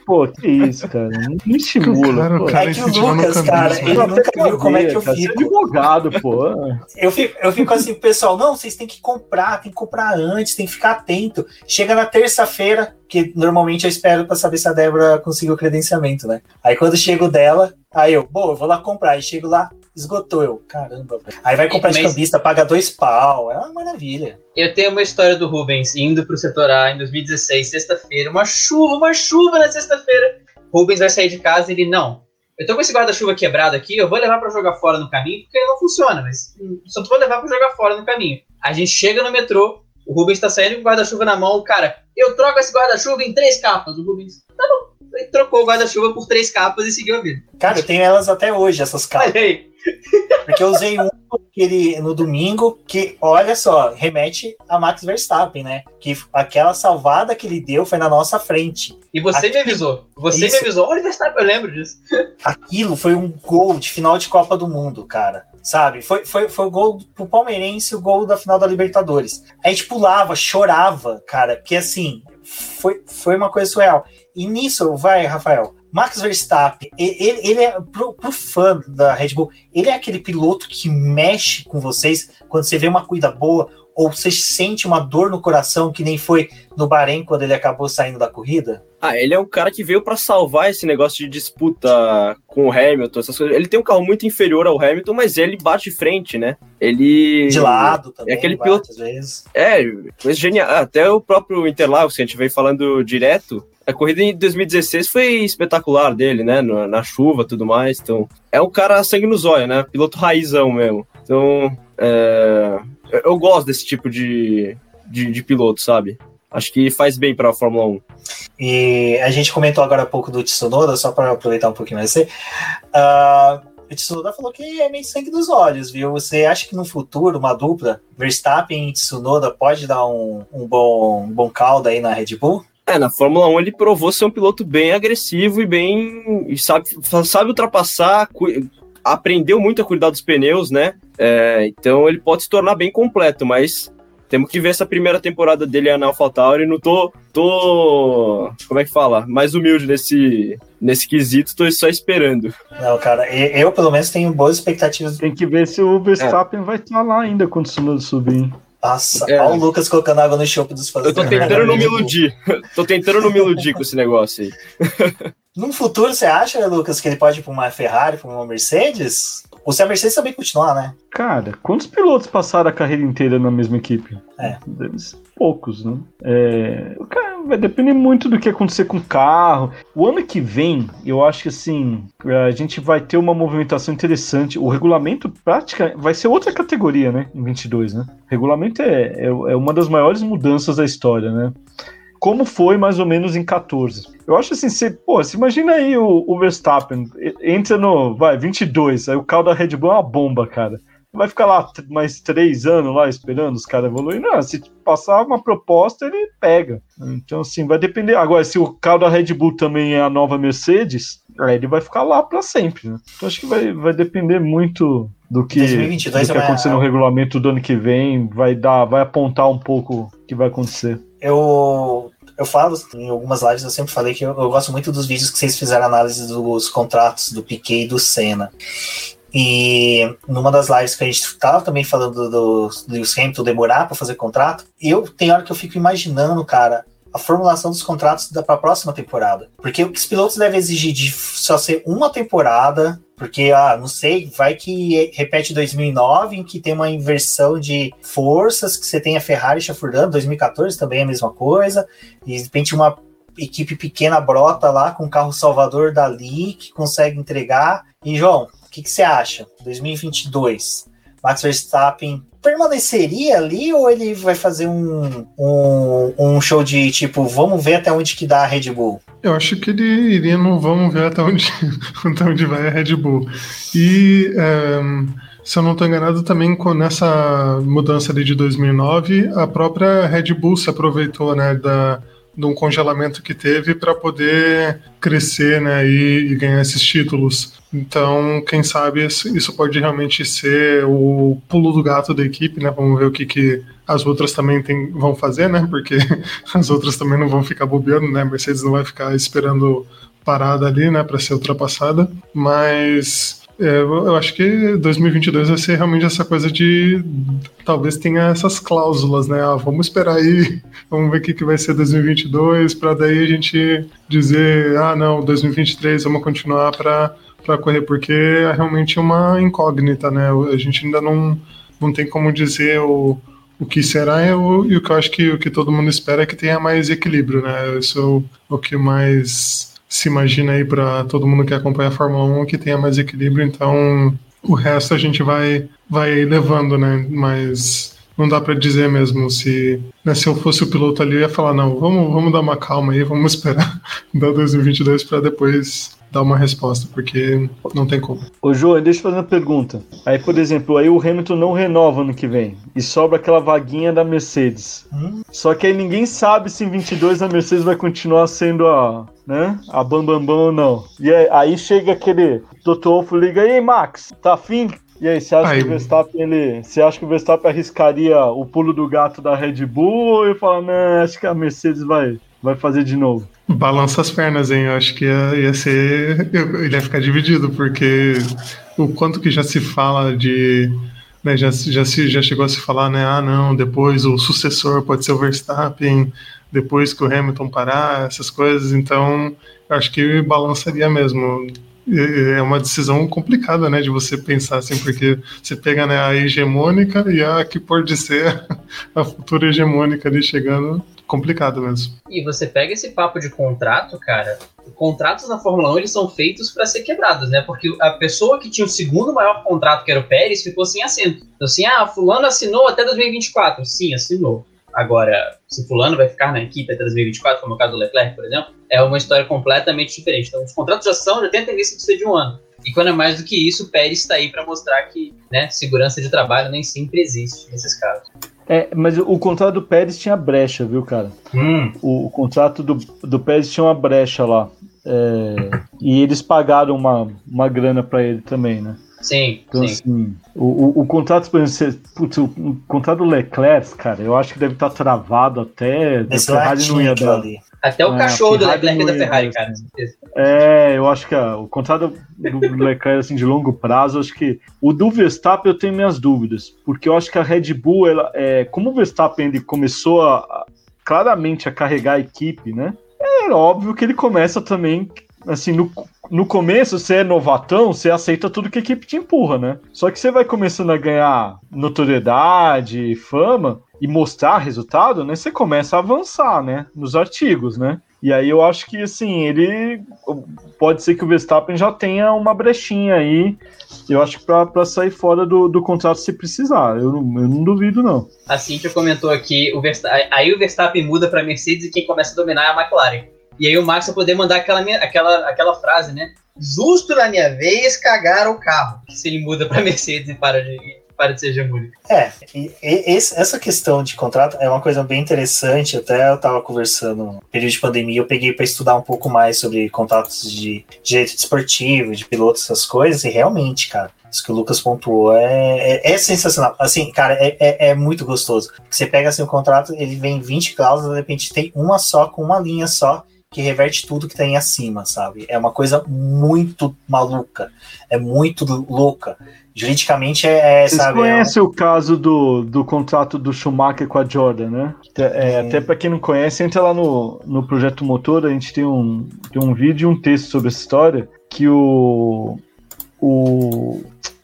[SPEAKER 4] Pô, que isso, cara. Não estimula.
[SPEAKER 1] Cara, cara, é que o Lucas, cara, ele nunca viu como é que eu fico.
[SPEAKER 4] advogado, pô.
[SPEAKER 1] Eu fico, eu fico assim, pessoal, não, vocês têm que comprar, tem que comprar antes, tem que ficar atento. Chega na terça-feira, porque normalmente eu espero para saber se a Débora conseguiu o credenciamento, né? Aí quando chego dela, aí eu, bom, eu vou lá comprar. Aí chego lá, esgotou eu. Caramba, velho. Aí vai comprar de
[SPEAKER 2] Mas-
[SPEAKER 1] cambista, paga dois pau. É uma maravilha.
[SPEAKER 2] Eu tenho uma história do Rubens indo pro setor A em 2016, sexta-feira. Uma chuva, uma chuva na sexta-feira. Rubens vai sair de casa e ele, não. Eu tô com esse guarda-chuva quebrado aqui, eu vou levar pra jogar fora no caminho, porque ele não funciona, mas só vou levar pra jogar fora no caminho. A gente chega no metrô, o Rubens tá saindo com o guarda-chuva na mão, cara, eu troco esse guarda-chuva em três capas. O Rubens, tá bom. Ele trocou o guarda-chuva por três capas e seguiu a vida.
[SPEAKER 1] Cara, eu tenho elas até hoje, essas capas.
[SPEAKER 2] Olha aí.
[SPEAKER 1] Porque eu usei um aquele, no domingo que, olha só, remete a Max Verstappen, né? Que aquela salvada que ele deu foi na nossa frente.
[SPEAKER 2] E você me avisou. Você
[SPEAKER 1] Isso.
[SPEAKER 2] me avisou. Olha, Verstappen, eu lembro disso.
[SPEAKER 1] Aquilo foi um gol de final de Copa do Mundo, cara. Sabe? Foi, foi, foi o gol pro Palmeirense, o gol da final da Libertadores. A gente pulava, chorava, cara, porque assim, foi, foi uma coisa surreal. E nisso, vai, Rafael, Max Verstappen, ele, ele é, pro, pro fã da Red Bull, ele é aquele piloto que mexe com vocês quando você vê uma corrida boa, ou você sente uma dor no coração, que nem foi no Bahrein quando ele acabou saindo da corrida?
[SPEAKER 5] Ah, ele é um cara que veio pra salvar esse negócio de disputa com o Hamilton, essas coisas. Ele tem um carro muito inferior ao Hamilton, mas ele bate de frente, né? Ele.
[SPEAKER 1] De lado também,
[SPEAKER 5] É aquele piloto-
[SPEAKER 1] vezes.
[SPEAKER 5] É, mas genial. Até o próprio Interlagos, que a gente veio falando direto, a corrida em 2016 foi espetacular dele, né? No- Na chuva tudo mais. Então, é um cara sangue nos olhos, né? Piloto raizão mesmo. Então, é, eu- gosto desse tipo de, de, de piloto, sabe? Acho que faz bem pra Fórmula 1.
[SPEAKER 1] E a gente comentou agora há pouco do Tsunoda, só para aproveitar um pouquinho mais você. Ah, o Tsunoda falou que é meio sangue dos olhos, viu? Você acha que no futuro, uma dupla, Verstappen e Tsunoda, pode dar um, um bom, um bom caldo aí na Red Bull?
[SPEAKER 5] É, na Fórmula 1 ele provou ser um piloto bem agressivo e bem. e sabe, sabe ultrapassar, cu- aprendeu muito a cuidar dos pneus, né? É, então ele pode se tornar bem completo, mas temos que ver essa primeira temporada dele na AlphaTauri. Não tô, tô. Como é que fala? Mais humilde nesse, nesse quesito, tô só esperando.
[SPEAKER 1] Não, cara, eu pelo menos tenho boas expectativas.
[SPEAKER 4] Tem que ver se o Verstappen vai estar lá ainda quando o Tsunoda subir.
[SPEAKER 1] Nossa,
[SPEAKER 5] É.
[SPEAKER 1] olha o Lucas colocando água no chope dos fãs.
[SPEAKER 5] Eu tô tentando não me iludir. tô tentando não me iludir com esse negócio aí.
[SPEAKER 1] No futuro, você acha, Lucas, que ele pode ir pra uma Ferrari, pra uma Mercedes? Ou se a Mercedes também continuar, né?
[SPEAKER 4] Cara, quantos pilotos passaram a carreira inteira na mesma equipe?
[SPEAKER 1] É.
[SPEAKER 4] Poucos, né? É, cara, vai depender muito do que acontecer com o carro. O ano que vem, eu acho que assim, a gente vai ter uma movimentação interessante. O regulamento prática vai ser outra categoria, né? Em 22, né? O regulamento é, é, é uma das maiores mudanças da história, né? Como foi mais ou menos em 14. Eu acho assim, você, pô, você imagina aí o, o Verstappen, entra no, vai, 22, aí o carro da Red Bull é uma bomba, cara vai ficar lá mais três anos lá esperando os caras evoluírem. Não, se passar uma proposta, ele pega. Então, assim, vai depender. Agora, se o carro da Red Bull também é a nova Mercedes, aí ele vai ficar lá para sempre. Né? Então, acho que vai, vai depender muito do que,
[SPEAKER 1] 2022
[SPEAKER 4] do que
[SPEAKER 1] é uma-
[SPEAKER 4] acontecer no regulamento do ano que vem. Vai dar, vai apontar um pouco o que vai acontecer.
[SPEAKER 1] eu, eu falo em algumas lives, eu sempre falei que eu, eu gosto muito dos vídeos que vocês fizeram análise dos contratos do Piquet e do Senna. E numa das lives que a gente estava também falando do Lewis Hamilton demorar para fazer contrato, eu tem hora que eu fico imaginando, cara, a formulação dos contratos para a próxima temporada. Porque o que os pilotos devem exigir de só ser uma temporada, porque, ah, não sei, vai que repete 2009, em que tem uma inversão de forças, que você tem a Ferrari chafurdando, 2014 também é a mesma coisa, e de repente uma equipe pequena brota lá com o carro salvador dali, que consegue entregar. E, João, o que, que você acha? 2022, Max Verstappen permaneceria ali ou ele vai fazer um, um, um show de tipo, vamos ver até onde que dá a Red Bull?
[SPEAKER 3] Eu acho que ele iria no vamos ver até onde, até onde vai a Red Bull. E ehm, se eu não estou enganado, também com nessa mudança ali de 2009, a própria Red Bull se aproveitou né, da, de um congelamento que teve para poder crescer né, e, e ganhar esses títulos. Então, quem sabe isso, pode realmente ser o pulo do gato da equipe, né? Vamos ver o que, que as outras também tem, vão fazer, né? Porque as outras também não vão ficar bobeando, né? A Mercedes não vai ficar esperando parada ali, né, para ser ultrapassada. Mas É, eu acho que 2022 vai ser realmente essa coisa de talvez tenha essas cláusulas, né? Ah, vamos esperar aí, vamos ver o que, que vai ser 2022 para daí a gente dizer, ah, não, 2023 vamos continuar para para correr, porque é realmente uma incógnita, né? A gente ainda não, não tem como dizer o, o que será e o, e o que eu acho que o que todo mundo espera é que tenha mais equilíbrio, né? Isso é o, o que mais se imagina aí para todo mundo que acompanha a Fórmula 1 que tenha mais equilíbrio, então o resto a gente vai vai levando, né? Mas não dá para dizer mesmo se, né, se eu fosse o piloto ali eu ia falar não, vamos vamos dar uma calma aí, vamos esperar da 2022 para depois dar uma resposta, porque não tem como.
[SPEAKER 4] Ô, João, deixa eu fazer uma pergunta. Aí, por exemplo, aí o Hamilton não renova no que vem e sobra aquela vaguinha da Mercedes. Hum? Só que aí ninguém sabe se em 22 a Mercedes vai continuar sendo a, né, a bambambam bam, bam ou não. E aí, aí chega aquele Toto Wolff liga, e aí, Max, tá afim? E aí, você acha aí. que o Verstappen ele, você acha que o Verstappen arriscaria o pulo do gato da Red Bull ele fala, não, acho que a Mercedes vai vai fazer de novo?
[SPEAKER 3] Balança as pernas, hein? Eu acho que ia, ia ser. Ele ia ficar dividido, porque o quanto que já se fala de. Né, já, já, se, já chegou a se falar, né? Ah, não, depois o sucessor pode ser o Verstappen, depois que o Hamilton parar, essas coisas. Então, acho que balançaria mesmo é uma decisão complicada, né, de você pensar assim, porque você pega né, a hegemônica e a que pode ser a futura hegemônica ali chegando, complicado mesmo.
[SPEAKER 2] E você pega esse papo de contrato, cara, contratos na Fórmula 1 eles são feitos para ser quebrados, né? Porque a pessoa que tinha o segundo maior contrato, que era o Pérez, ficou sem assento. Então assim, ah, fulano assinou até 2024. Sim, assinou. Agora, se fulano vai ficar na equipe até 2024, como é o caso do Leclerc, por exemplo, é uma história completamente diferente. Então, os contratos já são, já tem a tendência de ser de um ano. E quando é mais do que isso, o Pérez está aí para mostrar que né, segurança de trabalho nem sempre existe nesses casos.
[SPEAKER 4] É, mas o contrato do Pérez tinha brecha, viu, cara? Hum. O, o, contrato do, do Pérez tinha uma brecha lá. É, e eles pagaram uma, uma grana para ele também, né?
[SPEAKER 2] Sim, então, sim. Assim,
[SPEAKER 4] o, o, o, contrato, por exemplo, putz, o, o, contrato do Leclerc, cara, eu acho que deve estar travado até.
[SPEAKER 2] A Ferrari não ia dar. Ali. Até o é, cachorro do Leclerc da Ferrari, cara.
[SPEAKER 4] É, eu acho que o contrato do Leclerc assim, de longo prazo, acho que o do Verstappen eu tenho minhas dúvidas, porque eu acho que a Red Bull, ela, é, como o Verstappen ele começou a, a, claramente a carregar a equipe, né? É óbvio que ele começa também assim, no, no começo, você é novatão, você aceita tudo que a equipe te empurra, né? Só que você vai começando a ganhar notoriedade, fama e mostrar resultado, né? Você começa a avançar, né? Nos artigos, né? E aí eu acho que, assim, ele... Pode ser que o Verstappen já tenha uma brechinha aí, eu acho que para sair fora do, do contrato se precisar. Eu, eu não duvido, não.
[SPEAKER 2] A Cintia comentou aqui, o Verstappen, aí o Verstappen muda para Mercedes e quem começa a dominar é a McLaren. E aí o Max vai poder mandar aquela, aquela, aquela frase, né? Justo na minha vez, cagaram o carro. Se ele muda para Mercedes e para de, para de ser hegemônico.
[SPEAKER 1] É, e, e, essa questão de contrato é uma coisa bem interessante. Até eu estava conversando no período de pandemia, eu peguei para estudar um pouco mais sobre contratos de direito desportivo, de pilotos, essas coisas, e realmente, cara, isso que o Lucas pontuou é, é, é sensacional. Assim, cara, é, é, é, muito gostoso. Você pega assim o contrato, ele vem 20 cláusulas, de repente tem uma só, com uma linha só, que reverte tudo que tem acima, sabe? É uma coisa muito maluca, é muito louca. Juridicamente é,
[SPEAKER 4] é Vocês sabe. Você conhece é um... o caso do, do contrato do Schumacher com a Jordan, né? É. Até para quem não conhece, entra lá no, no Projeto Motor, a gente tem um, tem um vídeo e um texto sobre essa história que o, o,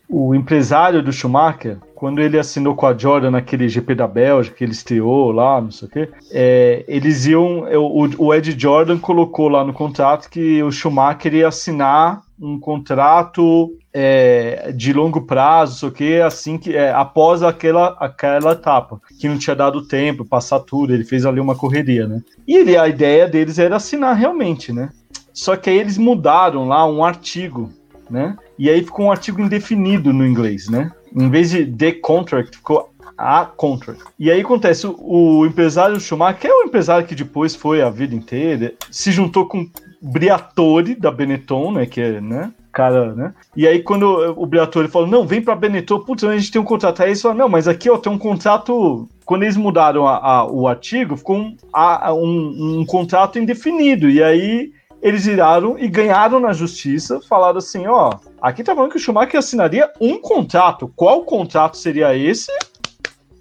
[SPEAKER 4] o empresário do Schumacher quando ele assinou com a Jordan naquele GP da Bélgica, que ele estreou lá, não sei o quê, é, eles iam. É, o, o Ed Jordan colocou lá no contrato que o Schumacher ia assinar um contrato é, de longo prazo, sei o que, assim que é, após aquela, aquela etapa, que não tinha dado tempo, passar tudo, ele fez ali uma correria, né? E ele, a ideia deles era assinar realmente, né? Só que aí eles mudaram lá um artigo, né? E aí ficou um artigo indefinido no inglês, né? Em vez de the contract, ficou a contract. E aí acontece, o, empresário Schumacher, que é o empresário que depois foi a vida inteira, se juntou com Briatore da Benetton, né, que é, né, cara, né? E aí quando o Briatore falou, não, vem pra Benetton, putz, a gente tem um contrato. Aí eles falaram, não, mas aqui, ó, tem um contrato... Quando eles mudaram a, a, o artigo, ficou um, a, um, um contrato indefinido. E aí eles viraram e ganharam na justiça, falaram assim, ó, Aqui tá falando que o Schumacher assinaria um contrato. Qual contrato seria esse?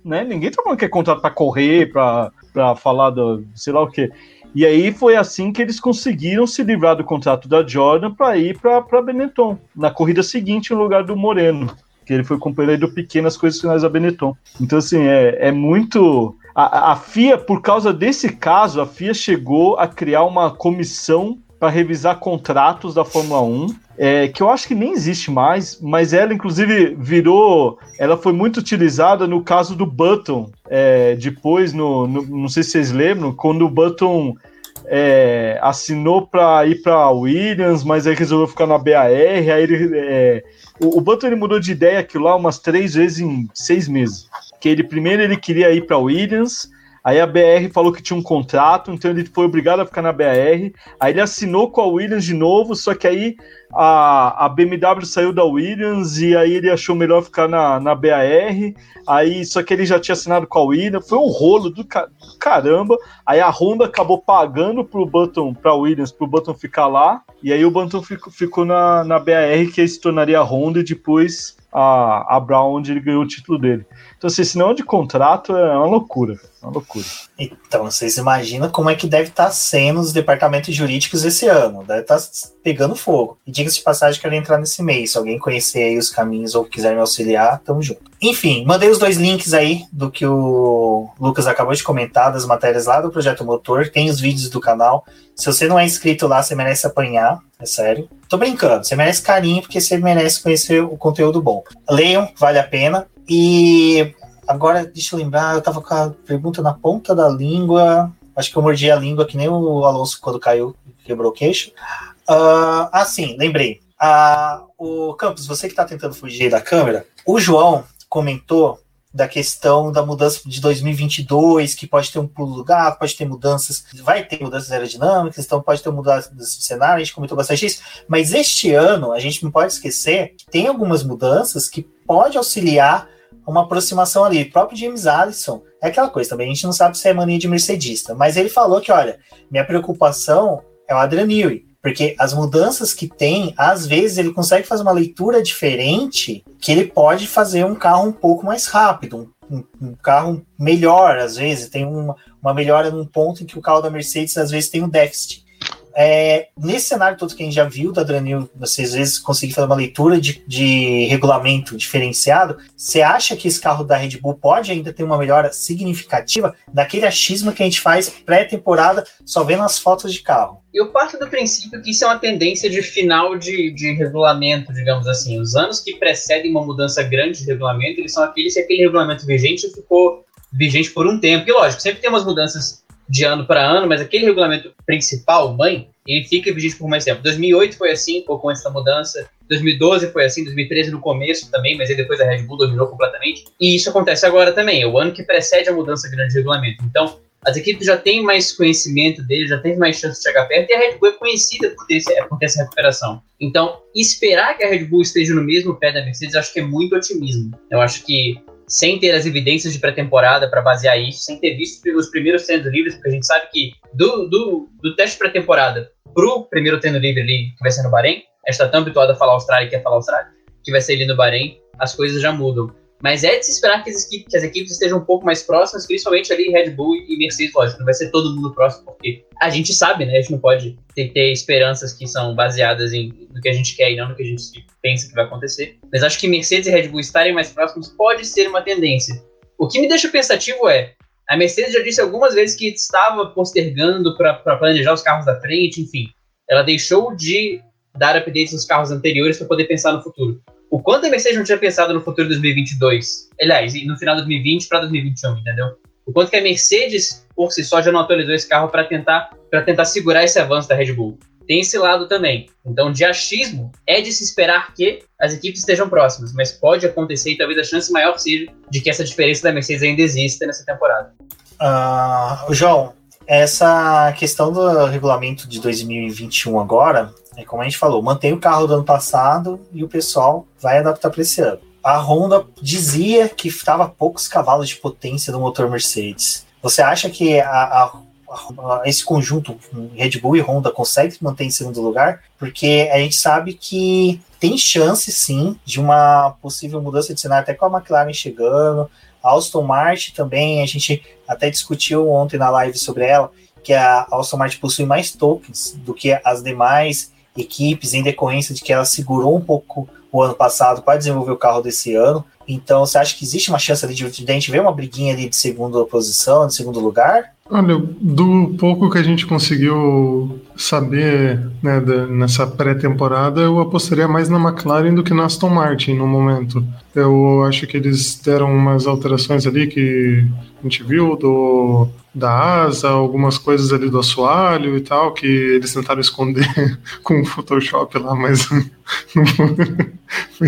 [SPEAKER 4] Né? Ninguém tá falando que é contrato para correr, para falar do sei lá o que. E aí foi assim que eles conseguiram se livrar do contrato da Jordan para ir para Benetton, na corrida seguinte, no lugar do Moreno, que ele foi companheiro do pequenas coisas finais da Benetton. Então, assim, é, é muito. A, a FIA, por causa desse caso, a FIA chegou a criar uma comissão para revisar contratos da Fórmula 1, é, que eu acho que nem existe mais, mas ela inclusive virou, ela foi muito utilizada no caso do Button, é, depois, no, no, não sei se vocês lembram, quando o Button é, assinou para ir para Williams, mas aí resolveu ficar na BAR, aí ele, é, o, o Button ele mudou de ideia aquilo lá umas três vezes em seis meses, que ele primeiro ele queria ir para Williams, Aí a BR falou que tinha um contrato, então ele foi obrigado a ficar na BR. Aí ele assinou com a Williams de novo, só que aí a, a BMW saiu da Williams e aí ele achou melhor ficar na, na BAR. Aí, só que ele já tinha assinado com a Williams, foi um rolo do, do caramba. Aí a Honda acabou pagando pro Button, pra Williams, pro Button ficar lá. E aí o Button ficou, ficou na, na BAR, que se tornaria a Honda e depois a, a Brown, onde ele ganhou o título dele. Então, assim, senão de contrato é uma loucura. Uma loucura.
[SPEAKER 1] Então, vocês imaginam como é que deve estar tá sendo os departamentos jurídicos esse ano. Deve estar tá pegando fogo. E diga-se de passagem, quero entrar nesse mês. Se alguém conhecer aí os caminhos ou quiser me auxiliar, tamo junto. Enfim, mandei os dois links aí do que o Lucas acabou de comentar, das matérias lá do Projeto Motor. Tem os vídeos do canal. Se você não é inscrito lá, você merece apanhar. É sério. Tô brincando. Você merece carinho porque você merece conhecer o conteúdo bom. Leiam, vale a pena. E agora, deixa eu lembrar, eu tava com a pergunta na ponta da língua. Acho que eu mordi a língua que nem o Alonso quando caiu, quebrou o queixo. Uh, ah, sim, lembrei. Uh, o Campos, você que está tentando fugir da câmera, o João comentou da questão da mudança de 2022, que pode ter um pulo do gato, pode ter mudanças, vai ter mudanças aerodinâmicas, então pode ter mudanças de cenário, a gente comentou bastante isso, mas este ano, a gente não pode esquecer que tem algumas mudanças que pode auxiliar uma aproximação ali. O próprio James Allison é aquela coisa também, a gente não sabe se é mania de mercedista, mas ele falou que, olha, minha preocupação é o Adrian Newey, porque as mudanças que tem, às vezes ele consegue fazer uma leitura diferente, que ele pode fazer um carro um pouco mais rápido, um, um carro melhor, às vezes, tem uma, uma melhora num ponto em que o carro da Mercedes às vezes tem um déficit. É, nesse cenário todo que a gente já viu da Dranil, você às vezes conseguir fazer uma leitura de, de regulamento diferenciado, você acha que esse carro da Red Bull pode ainda ter uma melhora significativa daquele achismo que a gente faz pré-temporada só vendo as fotos de carro?
[SPEAKER 2] Eu parto do princípio que isso é uma tendência de final de, de regulamento, digamos assim. Os anos que precedem uma mudança grande de regulamento, eles são aqueles que aquele regulamento vigente ficou vigente por um tempo. E lógico, sempre tem umas mudanças de ano para ano, mas aquele regulamento principal, mãe, ele fica vigente por mais tempo. 2008 foi assim, com essa mudança. 2012 foi assim, 2013 no começo também, mas aí depois a Red Bull dominou completamente. E isso acontece agora também, é o ano que precede a mudança grande de regulamento. Então, as equipes já têm mais conhecimento dele, já têm mais chance de chegar perto, e a Red Bull é conhecida por ter, por ter essa recuperação. Então, esperar que a Red Bull esteja no mesmo pé da Mercedes, acho que é muito otimismo. Eu acho que sem ter as evidências de pré-temporada para basear isso, sem ter visto os primeiros treinos livres, porque a gente sabe que do, do, do teste pré-temporada pro primeiro treino livre ali, que vai ser no Bahrein, a gente está tão habituado a falar Austrália que quer falar Austrália, que vai ser ali no Bahrein, as coisas já mudam. Mas é de se esperar que as, equipes, que as equipes estejam um pouco mais próximas, principalmente ali Red Bull e Mercedes, lógico, não vai ser todo mundo próximo, porque a gente sabe, né? A gente não pode ter, ter esperanças que são baseadas em no que a gente quer e não no que a gente pensa que vai acontecer. Mas acho que Mercedes e Red Bull estarem mais próximos pode ser uma tendência. O que me deixa pensativo é, a Mercedes já disse algumas vezes que estava postergando para planejar os carros da frente, enfim. Ela deixou de dar updates nos carros anteriores para poder pensar no futuro o quanto a Mercedes não tinha pensado no futuro de 2022, aliás, no final de 2020 para 2021, entendeu? O quanto que a Mercedes, por si só, já não atualizou esse carro para tentar, tentar segurar esse avanço da Red Bull. Tem esse lado também. Então, de achismo, é de se esperar que as equipes estejam próximas, mas pode acontecer e talvez a chance maior seja de que essa diferença da Mercedes ainda exista nessa temporada.
[SPEAKER 1] Uh, João, essa questão do regulamento de 2021 agora, é como a gente falou, mantém o carro do ano passado e o pessoal vai adaptar para esse ano. A Honda dizia que estava poucos cavalos de potência do motor Mercedes. Você acha que a, a esse conjunto Red Bull e Honda consegue manter em segundo lugar, porque a gente sabe que tem chance sim de uma possível mudança de cenário, até com a McLaren chegando, a Aston Martin também, a gente até discutiu ontem na live sobre ela, que a Aston Martin possui mais tokens do que as demais equipes, em decorrência de que ela segurou um pouco o ano passado para desenvolver o carro desse ano. Então, você acha que existe uma chance de, de a gente ver uma briguinha ali de segunda posição, de segundo lugar?
[SPEAKER 3] Olha, do pouco que a gente conseguiu saber né, da, nessa pré-temporada, eu apostaria mais na McLaren do que na Aston Martin no momento. Eu acho que eles deram umas alterações ali que a gente viu do da asa, algumas coisas ali do assoalho e tal, que eles tentaram esconder com o Photoshop lá, mas foi,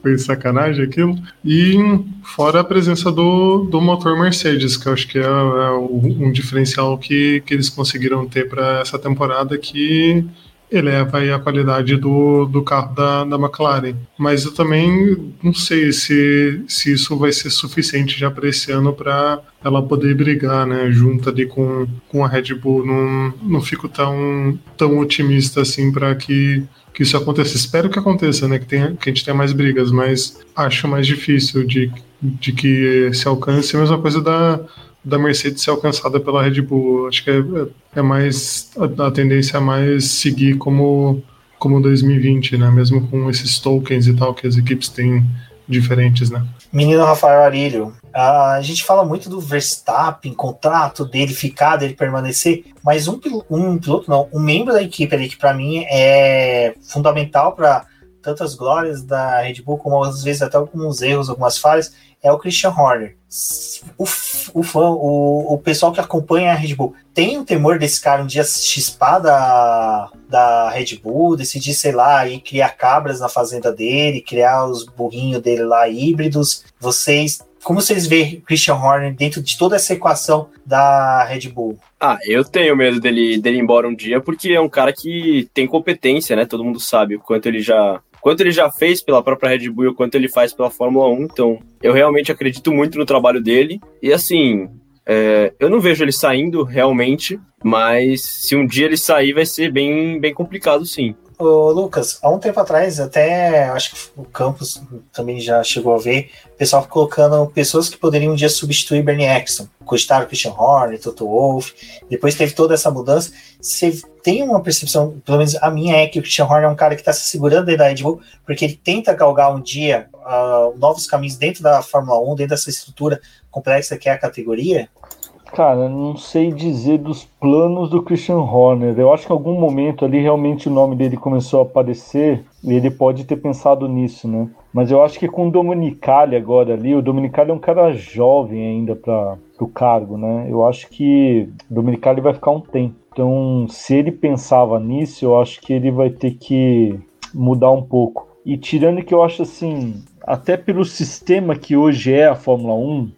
[SPEAKER 3] foi, sacanagem aquilo. E fora a presença do, do motor Mercedes, que eu acho que é, é um diferencial que, que eles conseguiram ter para essa temporada que eleva a qualidade do, do carro da, da McLaren. Mas eu também não sei se, se isso vai ser suficiente já para esse ano para ela poder brigar, né, junto ali com, com a Red Bull. Não, não fico tão, tão otimista assim para que que isso aconteça. Espero que aconteça, né? Que, tenha, que a gente tenha mais brigas, mas acho mais difícil de, de que se alcance. A mesma coisa da, da Mercedes ser alcançada pela Red Bull. Acho que é, é mais a, a, tendência é mais seguir como como 2020, né? Mesmo com esses tokens e tal que as equipes têm diferentes, né?
[SPEAKER 1] Menino Rafael Arilho, a gente fala muito do Verstappen, contrato dele ficar, dele permanecer, mas um, um piloto, não, um membro da equipe ali que para mim é fundamental para tantas glórias da Red Bull, como às vezes até alguns erros, algumas falhas, é o Christian Horner. O, o fã, o, o pessoal que acompanha a Red Bull tem um temor desse cara um dia chispar da, da Red Bull, decidir, sei lá, ir criar cabras na fazenda dele, criar os burrinhos dele lá híbridos. Vocês como vocês veem Christian Horner dentro de toda essa equação da Red Bull?
[SPEAKER 5] Ah, eu tenho medo dele, dele ir embora um dia, porque é um cara que tem competência, né? Todo mundo sabe o quanto ele já quanto ele já fez pela própria Red Bull e o quanto ele faz pela Fórmula 1. Então, eu realmente acredito muito no trabalho dele. E assim, é, eu não vejo ele saindo realmente, mas se um dia ele sair, vai ser bem, bem complicado, sim.
[SPEAKER 1] Ô, Lucas, há um tempo atrás, até acho que o Campos também já chegou a ver, o pessoal colocando pessoas que poderiam um dia substituir Bernie Eccleston. Cogitaram Christian Horner, Toto Wolff, depois teve toda essa mudança. Você tem uma percepção, pelo menos a minha é que o Christian Horner é um cara que está se segurando dentro da Red Bull, porque ele tenta galgar um dia uh, novos caminhos dentro da Fórmula 1, dentro dessa estrutura complexa que é a categoria?
[SPEAKER 4] Cara, não sei dizer dos planos do Christian Horner. Eu acho que em algum momento ali realmente o nome dele começou a aparecer e ele pode ter pensado nisso, né? Mas eu acho que com o Dominicali agora ali, o Dominicali é um cara jovem ainda para o cargo, né? Eu acho que o Dominicali vai ficar um tempo. Então, se ele pensava nisso, eu acho que ele vai ter que mudar um pouco. E tirando que eu acho assim, até pelo sistema que hoje é a Fórmula 1,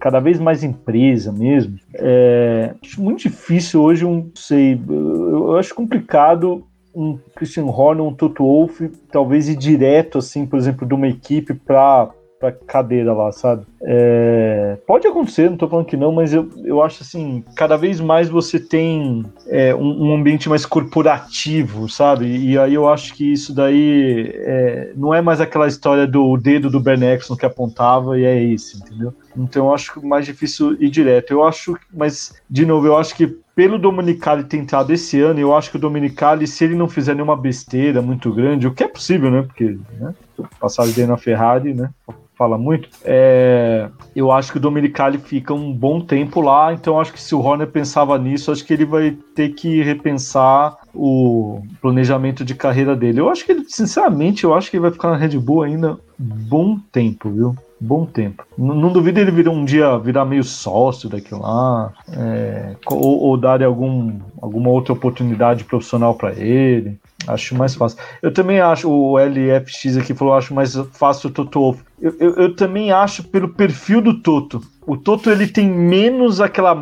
[SPEAKER 4] cada vez mais empresa mesmo, é acho muito difícil hoje, um, sei, eu acho complicado um Christian Horner, um Toto Wolff, talvez ir direto, assim, por exemplo, de uma equipe para pra cadeira lá, sabe? É, pode acontecer, não tô falando que não, mas eu, eu acho assim, cada vez mais você tem é, um, um, ambiente mais corporativo, sabe? E aí eu acho que isso daí é, não é mais aquela história do dedo do Ben que apontava e é isso, entendeu? Então eu acho mais difícil ir direto. Eu acho, mas, de novo, eu acho que pelo Dominicali ter entrado esse ano, eu acho que o Dominicali, se ele não fizer nenhuma besteira muito grande, o que é possível, né? Porque né, passagem dele na Ferrari, né? fala muito, é, eu acho que o Dominicali fica um bom tempo lá, então acho que se o Horner pensava nisso, acho que ele vai ter que repensar o planejamento de carreira dele. Eu acho que sinceramente, eu acho que ele vai ficar na Red Bull ainda bom tempo, viu? Bom tempo. Não, não duvido ele vir um dia virar meio sócio daquilo lá, é, ou, ou dar algum, alguma outra oportunidade profissional para ele. Acho mais fácil. Eu também acho, o LFX aqui falou, acho mais fácil o Toto Eu, eu, eu, também acho pelo perfil do Toto. O Toto ele tem menos aquela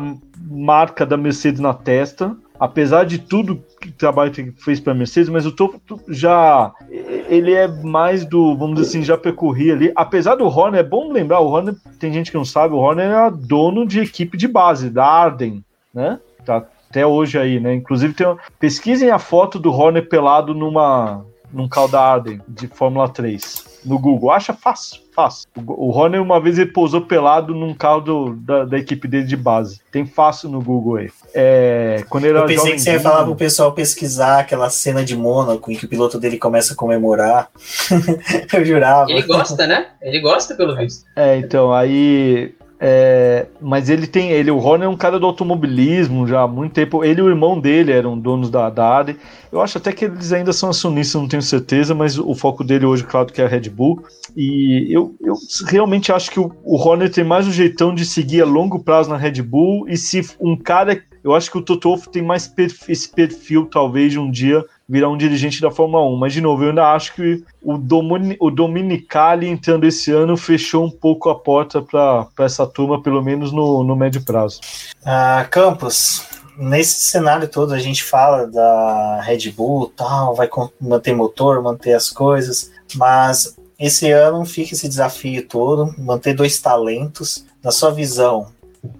[SPEAKER 4] marca da Mercedes na testa, apesar de tudo que o trabalho que fez para Mercedes, mas o Toto já ele é mais do, vamos dizer assim, já percorria ali. Apesar do Horner, é bom lembrar, o Horner, tem gente que não sabe, o Horner era dono de equipe de base, da Arden, né? Tá até hoje aí, né? Inclusive, tem uma... pesquisem a foto do Horner pelado numa, num carro da Arden de Fórmula 3 no Google. Acha fácil, fácil. O, o Horner, uma vez, ele pousou pelado num carro do, da, da, equipe dele de base. Tem fácil no Google aí. É, quando ele
[SPEAKER 1] Eu pensei que você ia falar pro pessoal pesquisar aquela cena de Mônaco em que o piloto dele começa a comemorar. Eu jurava.
[SPEAKER 2] Ele gosta, né? Ele gosta, pelo visto.
[SPEAKER 4] É, então, aí é, mas ele tem. Ele, o Horner é um cara do automobilismo já há muito tempo. Ele e o irmão dele eram donos da, da área. Eu acho até que eles ainda são acionistas, não tenho certeza, mas o foco dele hoje, claro, que é a Red Bull. E eu, eu realmente acho que o, o Horner tem mais um jeitão de seguir a longo prazo na Red Bull. E se um cara. Eu acho que o Toto Wolff tem mais esse perfil, talvez, de um dia virar um dirigente da Fórmula 1. Mas, de novo, eu ainda acho que o, Domini, o Dominicali entrando esse ano fechou um pouco a porta para essa turma, pelo menos no, no médio prazo.
[SPEAKER 1] Ah, Campos, nesse cenário todo a gente fala da Red Bull, tal, vai manter motor, manter as coisas, mas esse ano fica esse desafio todo, manter dois talentos. Na sua visão,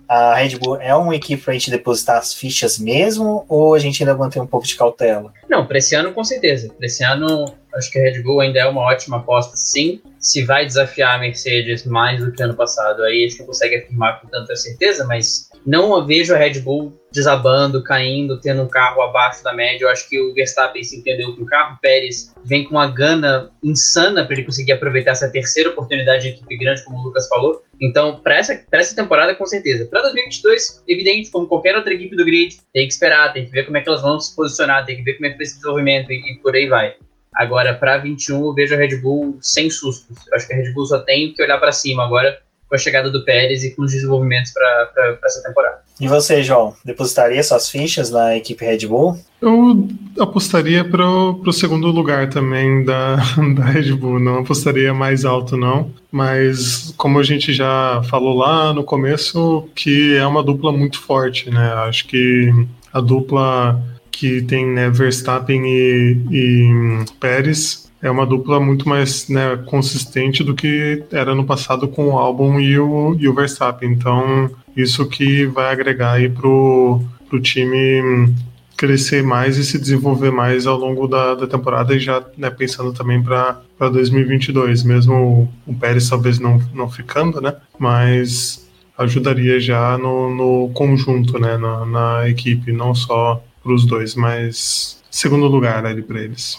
[SPEAKER 1] a Red Bull é uma equipe para a gente depositar as fichas mesmo, ou a gente ainda mantém um pouco de cautela?
[SPEAKER 2] Não, para esse ano com certeza. Para esse ano, acho que a Red Bull ainda é uma ótima aposta, sim. Se vai desafiar a Mercedes mais do que ano passado, aí a gente não consegue afirmar com tanta certeza, mas não vejo a Red Bull desabando, caindo, tendo um carro abaixo da média. Eu acho que o Verstappen se entendeu com o carro. O Pérez vem com uma gana insana para ele conseguir aproveitar essa terceira oportunidade de equipe grande, como o Lucas falou. Então, para essa, essa temporada, com certeza. Para 2022, evidente, como qualquer outra equipe do grid, tem que esperar, tem que ver como é que elas vão se posicionar, tem que ver como é que foi esse desenvolvimento e, e por aí vai. Agora, para 21, eu vejo a Red Bull sem sustos. Eu acho que a Red Bull só tem que olhar para cima agora com a chegada do Pérez e com os desenvolvimentos para essa temporada.
[SPEAKER 1] E você, João, depositaria suas fichas na equipe Red Bull?
[SPEAKER 3] Eu apostaria para o segundo lugar também da, da Red Bull. Não apostaria mais alto, não. Mas, como a gente já falou lá no começo, que é uma dupla muito forte, né? Acho que a dupla que tem né, Verstappen e, e Pérez é uma dupla muito mais né, consistente do que era no passado com o álbum e o, e o Verstappen. Então, isso que vai agregar aí pro, pro time crescer mais e se desenvolver mais ao longo da, da temporada e já né, pensando também para 2022, mesmo o, o Pérez talvez não, não ficando, né? Mas ajudaria já no, no conjunto, né? Na, na equipe, não só os dois, mas segundo lugar ali para eles.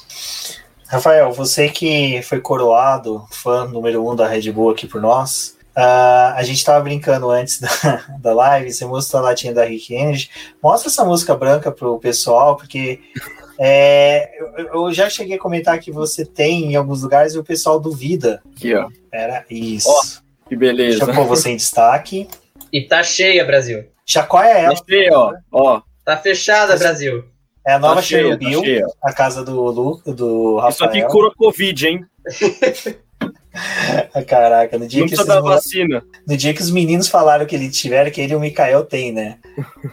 [SPEAKER 1] Rafael, você que foi coroado fã número um da Red Bull aqui por nós, uh, a gente estava brincando antes da, da live, você mostrou a latinha da Rick Energy, mostra essa música branca pro pessoal, porque é, eu, eu, já cheguei a comentar que você tem em alguns lugares e o pessoal duvida.
[SPEAKER 5] Aqui, ó.
[SPEAKER 1] Era isso.
[SPEAKER 5] Oh, que beleza.
[SPEAKER 1] Deixa eu pôr você em destaque.
[SPEAKER 2] E tá cheia, Brasil.
[SPEAKER 1] Chacoalha ela.
[SPEAKER 5] Tá cheia, ó. ó.
[SPEAKER 2] Tá fechada, Brasil.
[SPEAKER 1] É a nova tá Chernobyl, tá a casa do Lu, do Rafael.
[SPEAKER 5] Isso aqui cura Covid, hein?
[SPEAKER 1] Caraca, no dia,
[SPEAKER 5] não
[SPEAKER 1] que
[SPEAKER 5] da vacina.
[SPEAKER 1] no dia que os meninos falaram que ele tiveram, que ele e o Mikael tem, né?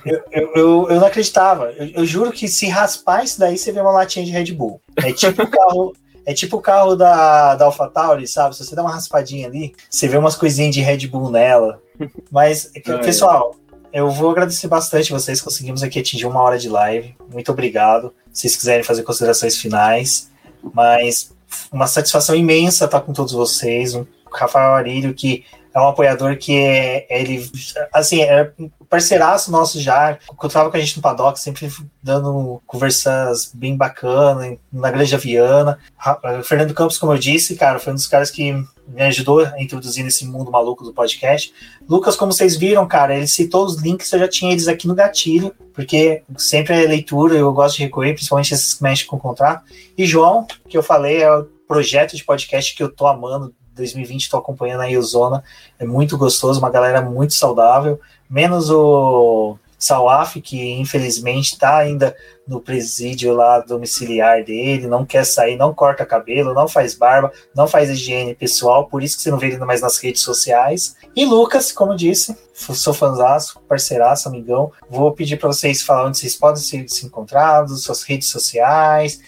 [SPEAKER 1] Eu, eu, eu, eu não acreditava. Eu, eu, juro que se raspar isso daí, você vê uma latinha de Red Bull. É tipo o carro. É tipo o carro da, da AlphaTauri, sabe? Se você dá uma raspadinha ali, você vê umas coisinhas de Red Bull nela. Mas, pessoal, eu vou agradecer bastante vocês. Conseguimos aqui atingir uma hora de live. Muito obrigado. Se vocês quiserem fazer considerações finais. Mas uma satisfação imensa estar com todos vocês. O Rafael Arilho, que é um apoiador que é, ele, assim, é parceiraço nosso já, encontrava com a gente no paddock, sempre dando conversas bem bacanas, na Grande Viana. Fernando Campos, como eu disse, cara, foi um dos caras que me ajudou a introduzir nesse mundo maluco do podcast. Lucas, como vocês viram, cara, ele citou os links, eu já tinha eles aqui no gatilho, porque sempre é leitura, eu gosto de recorrer, principalmente esses que mexem com o contrato. E João, que eu falei, é o projeto de podcast que eu tô amando 2020 estou acompanhando a Zona, é muito gostoso, uma galera muito saudável, menos o Salaf, que infelizmente está ainda no presídio lá domiciliar dele, não quer sair, não corta cabelo, não faz barba, não faz higiene pessoal, por isso que você não vê ele mais nas redes sociais. E Lucas, como disse, sou fãzaço, parceiraço, amigão. Vou pedir para vocês falar onde vocês podem se, se encontrar, suas redes sociais,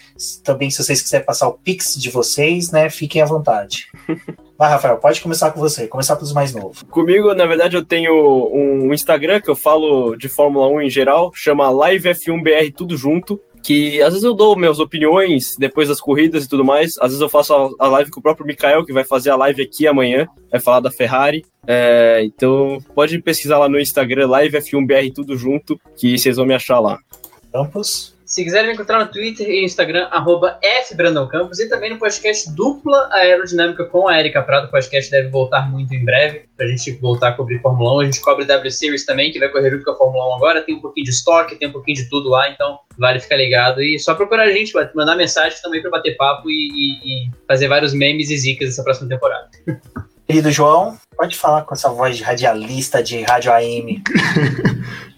[SPEAKER 1] também se vocês quiserem passar o pix de vocês, né, fiquem à vontade. Vai, Rafael, pode começar com você, começar pelos mais novos.
[SPEAKER 5] Comigo, na verdade, eu tenho um Instagram que eu falo de Fórmula 1 em geral, chama Live F1BR Tudo Junto. Que às vezes eu dou minhas opiniões depois das corridas e tudo mais. Às vezes eu faço a live com o próprio Mikael, que vai fazer a live aqui amanhã, vai falar da Ferrari. É, então pode pesquisar lá no Instagram, Live F1BR Tudo Junto, que vocês vão me achar lá.
[SPEAKER 1] Campos?
[SPEAKER 2] Se quiserem me encontrar no Twitter e Instagram, arroba FBrandãoCampos, e também no podcast Dupla Aerodinâmica com a Erika Prado. O podcast deve voltar muito em breve, pra gente voltar a cobrir Fórmula 1. A gente cobre W Series também, que vai correr junto com a Fórmula 1 agora. Tem um pouquinho de estoque, tem um pouquinho de tudo lá, então vale ficar ligado. E só procurar a gente, mandar mensagem também para bater papo e, e, e, fazer vários memes e zicas essa próxima temporada.
[SPEAKER 1] Querido João, pode falar com essa voz de radialista de rádio AM.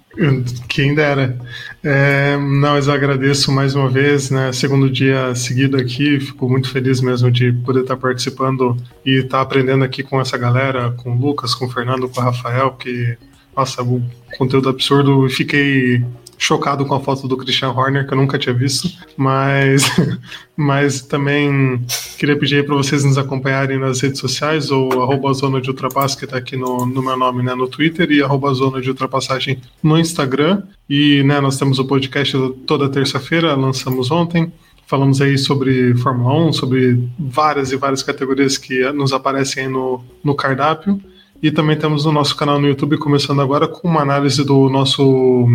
[SPEAKER 3] Quem dera. É, não, mas eu agradeço mais uma vez, né? Segundo dia seguido aqui, fico muito feliz mesmo de poder estar participando e estar aprendendo aqui com essa galera, com o Lucas, com o Fernando, com o Rafael, que, nossa, o conteúdo absurdo. Fiquei chocado com a foto do Christian Horner, que eu nunca tinha visto, mas, mas também queria pedir para vocês nos acompanharem nas redes sociais, ou arroba Zona de Ultrapasso, que está aqui no, no meu nome, né, no Twitter, e arroba Zona de Ultrapassagem no Instagram. E né, nós temos o podcast toda terça-feira, lançamos ontem. Falamos aí sobre Fórmula 1, sobre várias e várias categorias que nos aparecem aí no, no cardápio. E também temos o nosso canal no YouTube, começando agora com uma análise do nosso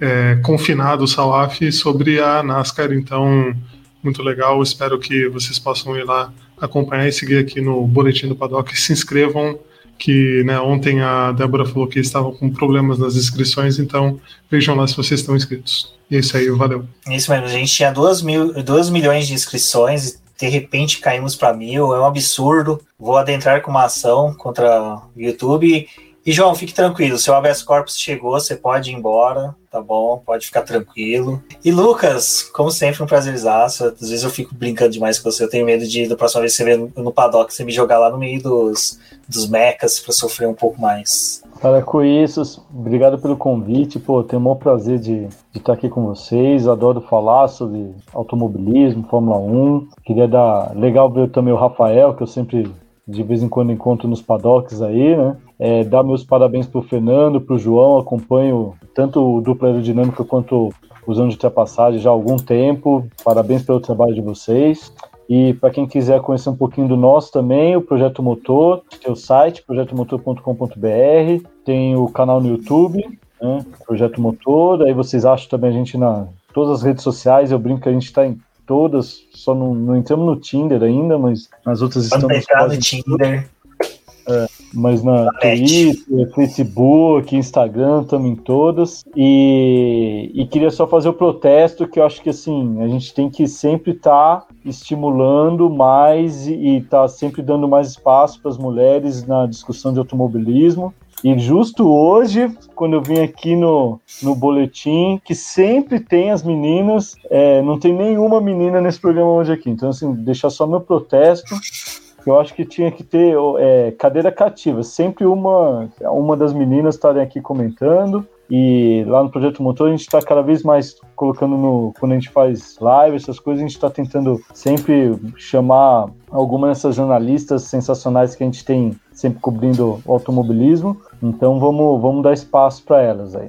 [SPEAKER 3] é, confinado Salaf sobre a NASCAR. Então, muito legal. Espero que vocês possam ir lá acompanhar e seguir aqui no Boletim do Paddock. Se inscrevam, que né, ontem a Débora falou que estavam com problemas nas inscrições, então vejam lá se vocês estão inscritos. E é isso aí, valeu.
[SPEAKER 1] Isso mesmo, a gente tinha 2 mil, milhões de inscrições de repente caímos para mil, é um absurdo. Vou adentrar com uma ação contra o YouTube e João, fique tranquilo, seu habeas corpus chegou, você pode ir embora, tá bom? Pode ficar tranquilo. E Lucas, como sempre, um prazerzaço. Às vezes eu fico brincando demais com você, eu tenho medo de, da próxima vez que você ver no, paddock, você me jogar lá no meio dos, dos mechas para sofrer um pouco mais.
[SPEAKER 4] Para com isso, obrigado pelo convite. Pô, tenho o maior prazer de, de estar aqui com vocês. Adoro falar sobre automobilismo, Fórmula 1. Queria dar. Legal ver também o Rafael, que eu sempre de vez em quando encontro nos paddocks aí, né? É, dar meus parabéns para o Fernando, para o João, acompanho tanto o Dupla Aerodinâmica quanto os anos de ultrapassagem já há algum tempo. Parabéns pelo trabalho de vocês. E para quem quiser conhecer um pouquinho do nosso também, o Projeto Motor, tem o site projetomotor.com.br, tem o canal no YouTube, né, Projeto Motor, aí vocês acham também a gente na todas as redes sociais, eu brinco que a gente está em todas, só não, não, entramos no Tinder ainda, mas nas outras
[SPEAKER 1] Vamos estamos. No Tinder.
[SPEAKER 4] É, mas na Twitter, Facebook, Instagram, estamos em todas. E, e queria só fazer o protesto que eu acho que assim, a gente tem que sempre estar tá estimulando mais e estar tá sempre dando mais espaço para as mulheres na discussão de automobilismo. E justo hoje, quando eu vim aqui no, no boletim, que sempre tem as meninas, é, não tem nenhuma menina nesse programa hoje aqui. Então, assim, deixar só meu protesto eu acho que tinha que ter é, cadeira cativa, sempre uma, uma das meninas estarem aqui comentando. E lá no Projeto Motor a gente está cada vez mais colocando no. Quando a gente faz live, essas coisas, a gente está tentando sempre chamar algumas dessas jornalistas sensacionais que a gente tem sempre cobrindo o automobilismo. Então vamos, vamos dar espaço para elas aí.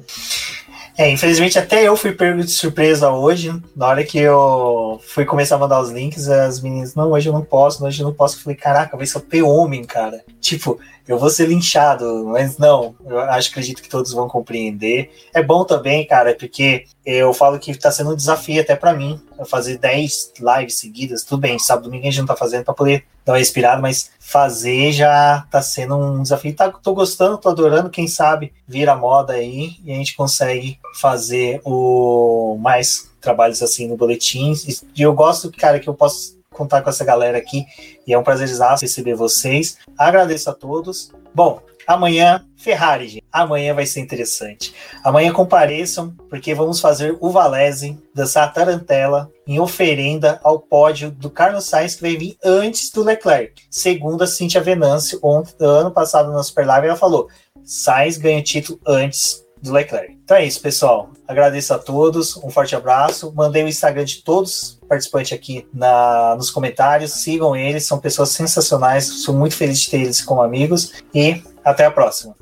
[SPEAKER 1] É, infelizmente até eu fui pego de surpresa hoje. Na hora que eu fui começar a mandar os links, as meninas, não, hoje eu não posso, hoje eu não posso. Eu falei, caraca, vai ser o homem, cara. Tipo, eu vou ser linchado, mas não, eu acho, acredito que todos vão compreender. É bom também, cara, porque eu falo que tá sendo um desafio até para mim, fazer 10 lives seguidas, tudo bem, sábado domingo a gente não tá fazendo para poder dar uma respirada, mas fazer já tá sendo um desafio. Tá, tô gostando, tô adorando, quem sabe vira moda aí e a gente consegue fazer o mais trabalhos assim no boletim. E eu gosto, cara, que eu posso contar com essa galera aqui e é um prazer receber vocês. Agradeço a todos. Bom, Amanhã, Ferrari, gente. Amanhã vai ser interessante. Amanhã compareçam, porque vamos fazer o Valese dançar a tarantela em oferenda ao pódio do Carlos Sainz, que vai vir antes do Leclerc. Segundo a Cintia Venâncio, ontem, ano passado na Super Live, ela falou: Sainz ganha título antes do Leclerc. Então é isso, pessoal. Agradeço a todos, um forte abraço. Mandei o Instagram de todos os participantes aqui na, nos comentários. Sigam eles, são pessoas sensacionais. Sou muito feliz de ter eles como amigos. E até a próxima.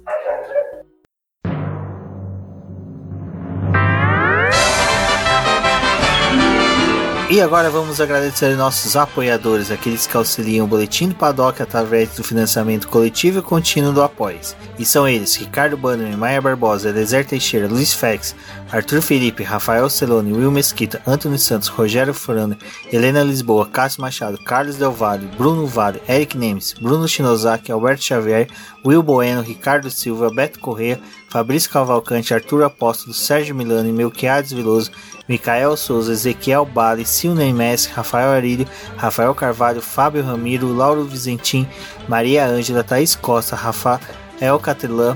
[SPEAKER 1] E agora vamos agradecer nossos apoiadores, aqueles que auxiliam o Boletim do Paddock através do financiamento coletivo e contínuo do Apoies. E são eles, Ricardo Bannerman, Maia Barbosa, Elezer Teixeira, Luiz Fex, Arthur Felipe, Rafael Celone, Will Mesquita, Antônio Santos, Rogério Furano, Helena Lisboa, Cássio Machado, Carlos Del Valle, Bruno Vale, Eric Nemes, Bruno Shinozaki, Alberto Xavier, Will Bueno, Ricardo Silva, Beto Corrêa, Fabrício Cavalcante, Arthur Apóstolo, Sérgio Milano, Melquiades Veloso, Micael Souza, Ezequiel Bale, Silney Messi, Rafael Arilho, Rafael Carvalho, Fábio Ramiro, Lauro Vizentim, Maria Ângela, Thaís Costa, Rafael Catelã,